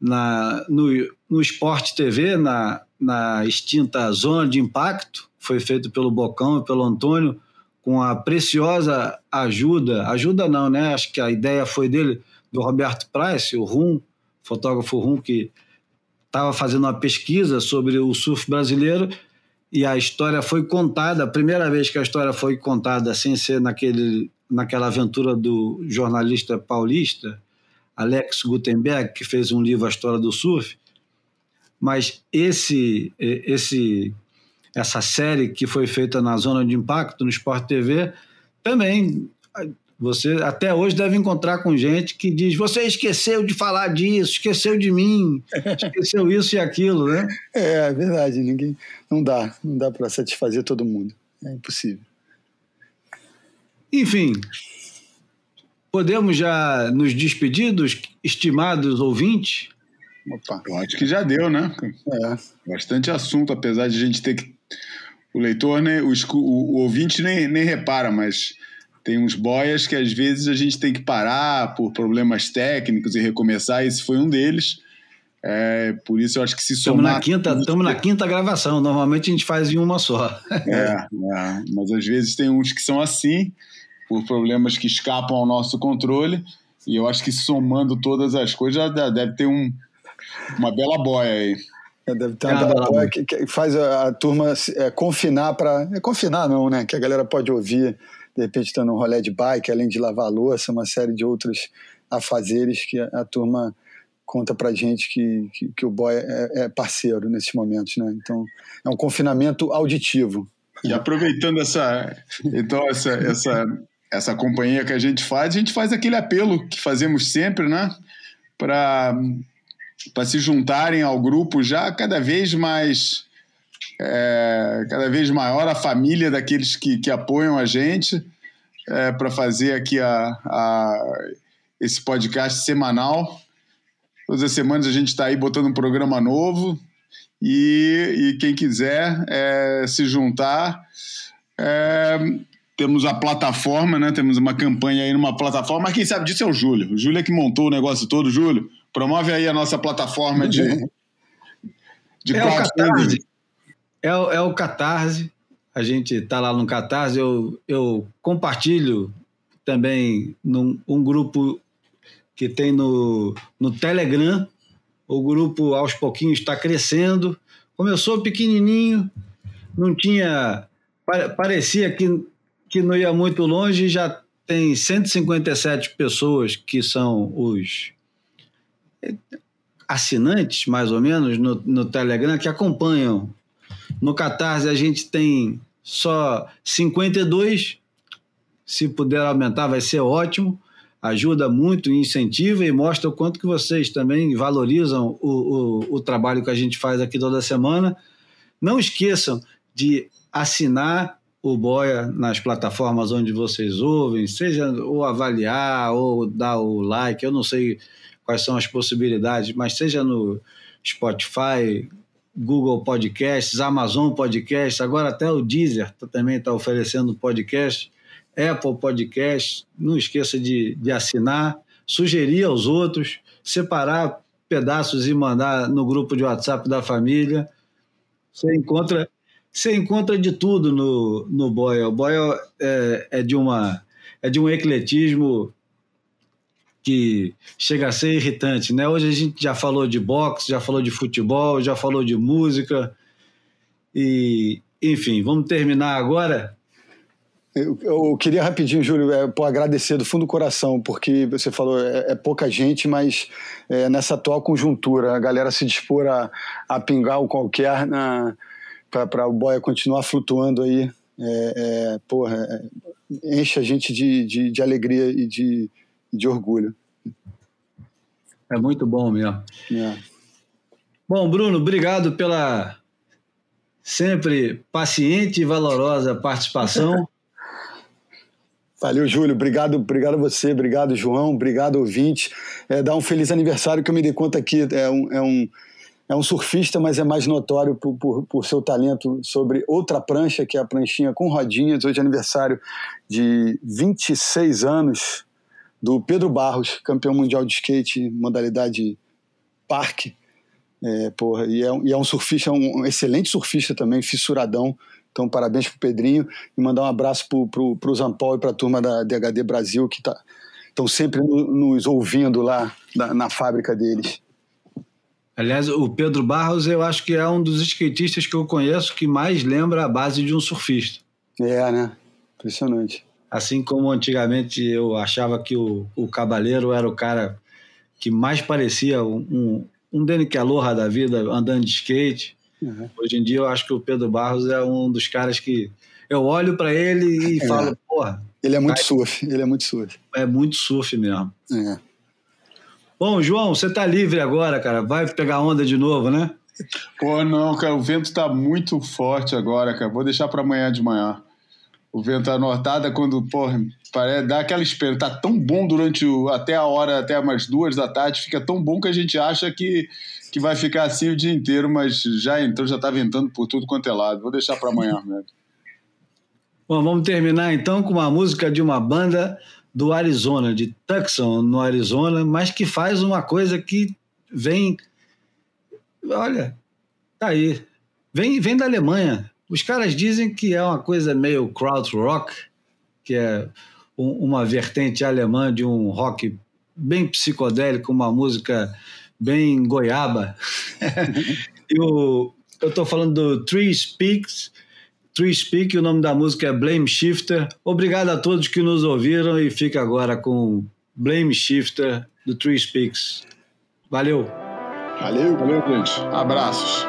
na, no, no Esporte TV, na, na extinta Zona de Impacto, foi feito pelo Bocão e pelo Antônio, com a preciosa ajuda, ajuda não, né? Acho que a ideia foi dele, do Roberto Price, o Rum, fotógrafo Rum, que estava fazendo uma pesquisa sobre o surf brasileiro e a história foi contada, a primeira vez que a história foi contada sem ser naquele, naquela aventura do jornalista paulista, Alex Gutenberg, que fez um livro A História do Surf, mas esse, esse essa série que foi feita na Zona de Impacto, no Sport TV, também você até hoje deve encontrar com gente que diz: você esqueceu de falar disso, esqueceu de mim, esqueceu isso e aquilo, né? É, é verdade, ninguém não dá, não dá para satisfazer todo mundo, é impossível. Enfim, podemos já nos despedir dos estimados ouvintes? Opa. Eu acho que já deu, né? É. Bastante assunto, apesar de a gente ter que o leitor, né, o, o, o ouvinte nem, nem repara, mas tem uns boias que às vezes a gente tem que parar por problemas técnicos e recomeçar. Esse foi um deles. É, por isso eu acho que se somar. Estamos na quinta, estamos na quinta gravação. Normalmente a gente faz em uma só. É, é, mas às vezes tem uns que são assim, por problemas que escapam ao nosso controle. E eu acho que somando todas as coisas já deve ter um, uma bela boia aí. É, deve ter uma ah, que, que, faz a, a turma é, confinar para. É, confinar não, né? Que a galera pode ouvir, de repente, estando um rolê de bike, além de lavar louça, uma série de outros afazeres que a, a turma conta pra gente que, que, que o boy é, é, parceiro nesses momentos, né? Então, é um confinamento auditivo. E aproveitando essa, então, essa, essa, essa companhia que a gente faz, a gente faz aquele apelo que fazemos sempre, né? Para para se juntarem ao grupo já cada vez mais é, cada vez maior, a família daqueles que, que apoiam a gente é, para fazer aqui a, a, esse podcast semanal. Todas as semanas a gente está aí botando um programa novo e, e quem quiser é, se juntar, é, temos a plataforma, né? Temos uma campanha aí numa plataforma, mas quem sabe disso é o Júlio. O Júlio é que montou o negócio todo. Júlio, promove aí a nossa plataforma de, de é, o Catarse. É, é o Catarse. A gente está lá no Catarse. Eu, eu compartilho também num um grupo que tem no, no Telegram. O grupo aos pouquinhos está crescendo. Começou pequenininho, não tinha. Parecia que que não ia muito longe, já tem 157 pessoas que são os assinantes, mais ou menos, no, no Telegram, que acompanham. No Catarse a gente tem só 52. Se puder aumentar, vai ser ótimo. Ajuda muito, incentiva e mostra o quanto que vocês também valorizam o, o, o trabalho que a gente faz aqui toda semana. Não esqueçam de assinar o Boia nas plataformas onde vocês ouvem, seja ou avaliar ou dar o like, eu não sei quais são as possibilidades, mas seja no Spotify, Google Podcasts, Amazon Podcasts, agora até o Deezer também está oferecendo podcast, Apple Podcasts, não esqueça de, de assinar, sugerir aos outros, separar pedaços e mandar no grupo de WhatsApp da família. Você encontra você encontra de tudo no, no Boyle. O Boyle é, é, de uma, é de um ecletismo que chega a ser irritante. Né? Hoje a gente já falou de boxe, já falou de futebol, já falou de música. E, enfim, vamos terminar agora. Eu, eu queria rapidinho, Júlio, é, pô, agradecer do fundo do coração, porque você falou, é, é pouca gente, mas é, nessa atual conjuntura, a galera se dispor a, a pingar o qualquer para o Boia continuar flutuando aí, é, é, porra, é, enche a gente de, de, de, alegria e de, de orgulho. É muito bom mesmo. É. Bom, Bruno, obrigado pela sempre paciente e valorosa participação. Valeu, Júlio. Obrigado, obrigado a você, obrigado, João, obrigado, ouvinte. É, dá um feliz aniversário que eu me dei conta aqui. É um, é um é um surfista, mas é mais notório por, por, por, seu talento sobre outra prancha, que é a pranchinha com rodinhas. Hoje é aniversário de 26 anos do Pedro Barros, campeão mundial de skate, modalidade parque. É, porra, e, é, e é um surfista, um, um excelente surfista também, fissuradão. Então, parabéns pro Pedrinho e mandar um abraço pro, pro, pro Zampol e pra turma da DHD Brasil, que estão tá, sempre no, nos ouvindo lá na, na fábrica deles. Aliás, o Pedro Barros, eu acho que é um dos skatistas que eu conheço que mais lembra a base de um surfista. É, né? Impressionante. Assim como antigamente eu achava que o, o Cabaleiro era o cara que mais parecia um, um Danny Calorra da vida andando de skate. Uhum. Hoje em dia eu acho que o Pedro Barros é um dos caras que eu olho para ele e é. falo, porra. Ele é muito surf, ele é muito surf. É muito surf mesmo. É. Bom, João, você tá livre agora, cara. Vai pegar onda de novo, né? Pô, não, cara. O vento tá muito forte agora, cara. Vou deixar para amanhã de manhã. O vento anortada quando, porra, parece, dá aquela espera. Tá tão bom durante o, até a hora, até umas duas da tarde, fica tão bom que a gente acha que, que vai ficar assim o dia inteiro, mas já entrou, já tá ventando por tudo quanto é lado. Vou deixar para amanhã mesmo. Bom, vamos terminar então com uma música de uma banda do Arizona, de Tucson, no Arizona, mas que faz uma coisa que vem. Olha, tá aí. Vem, vem da Alemanha. Os caras dizem que é uma coisa meio krautrock, que é um, uma vertente alemã de um rock bem psicodélico, uma música bem goiaba. eu estou falando do Three Speaks, Tree Speak, o nome da música é Blame Shifter. Obrigado a todos que nos ouviram e fica agora com Blame Shifter do Tree Speaks. Valeu. Valeu, valeu, gente. Abraços.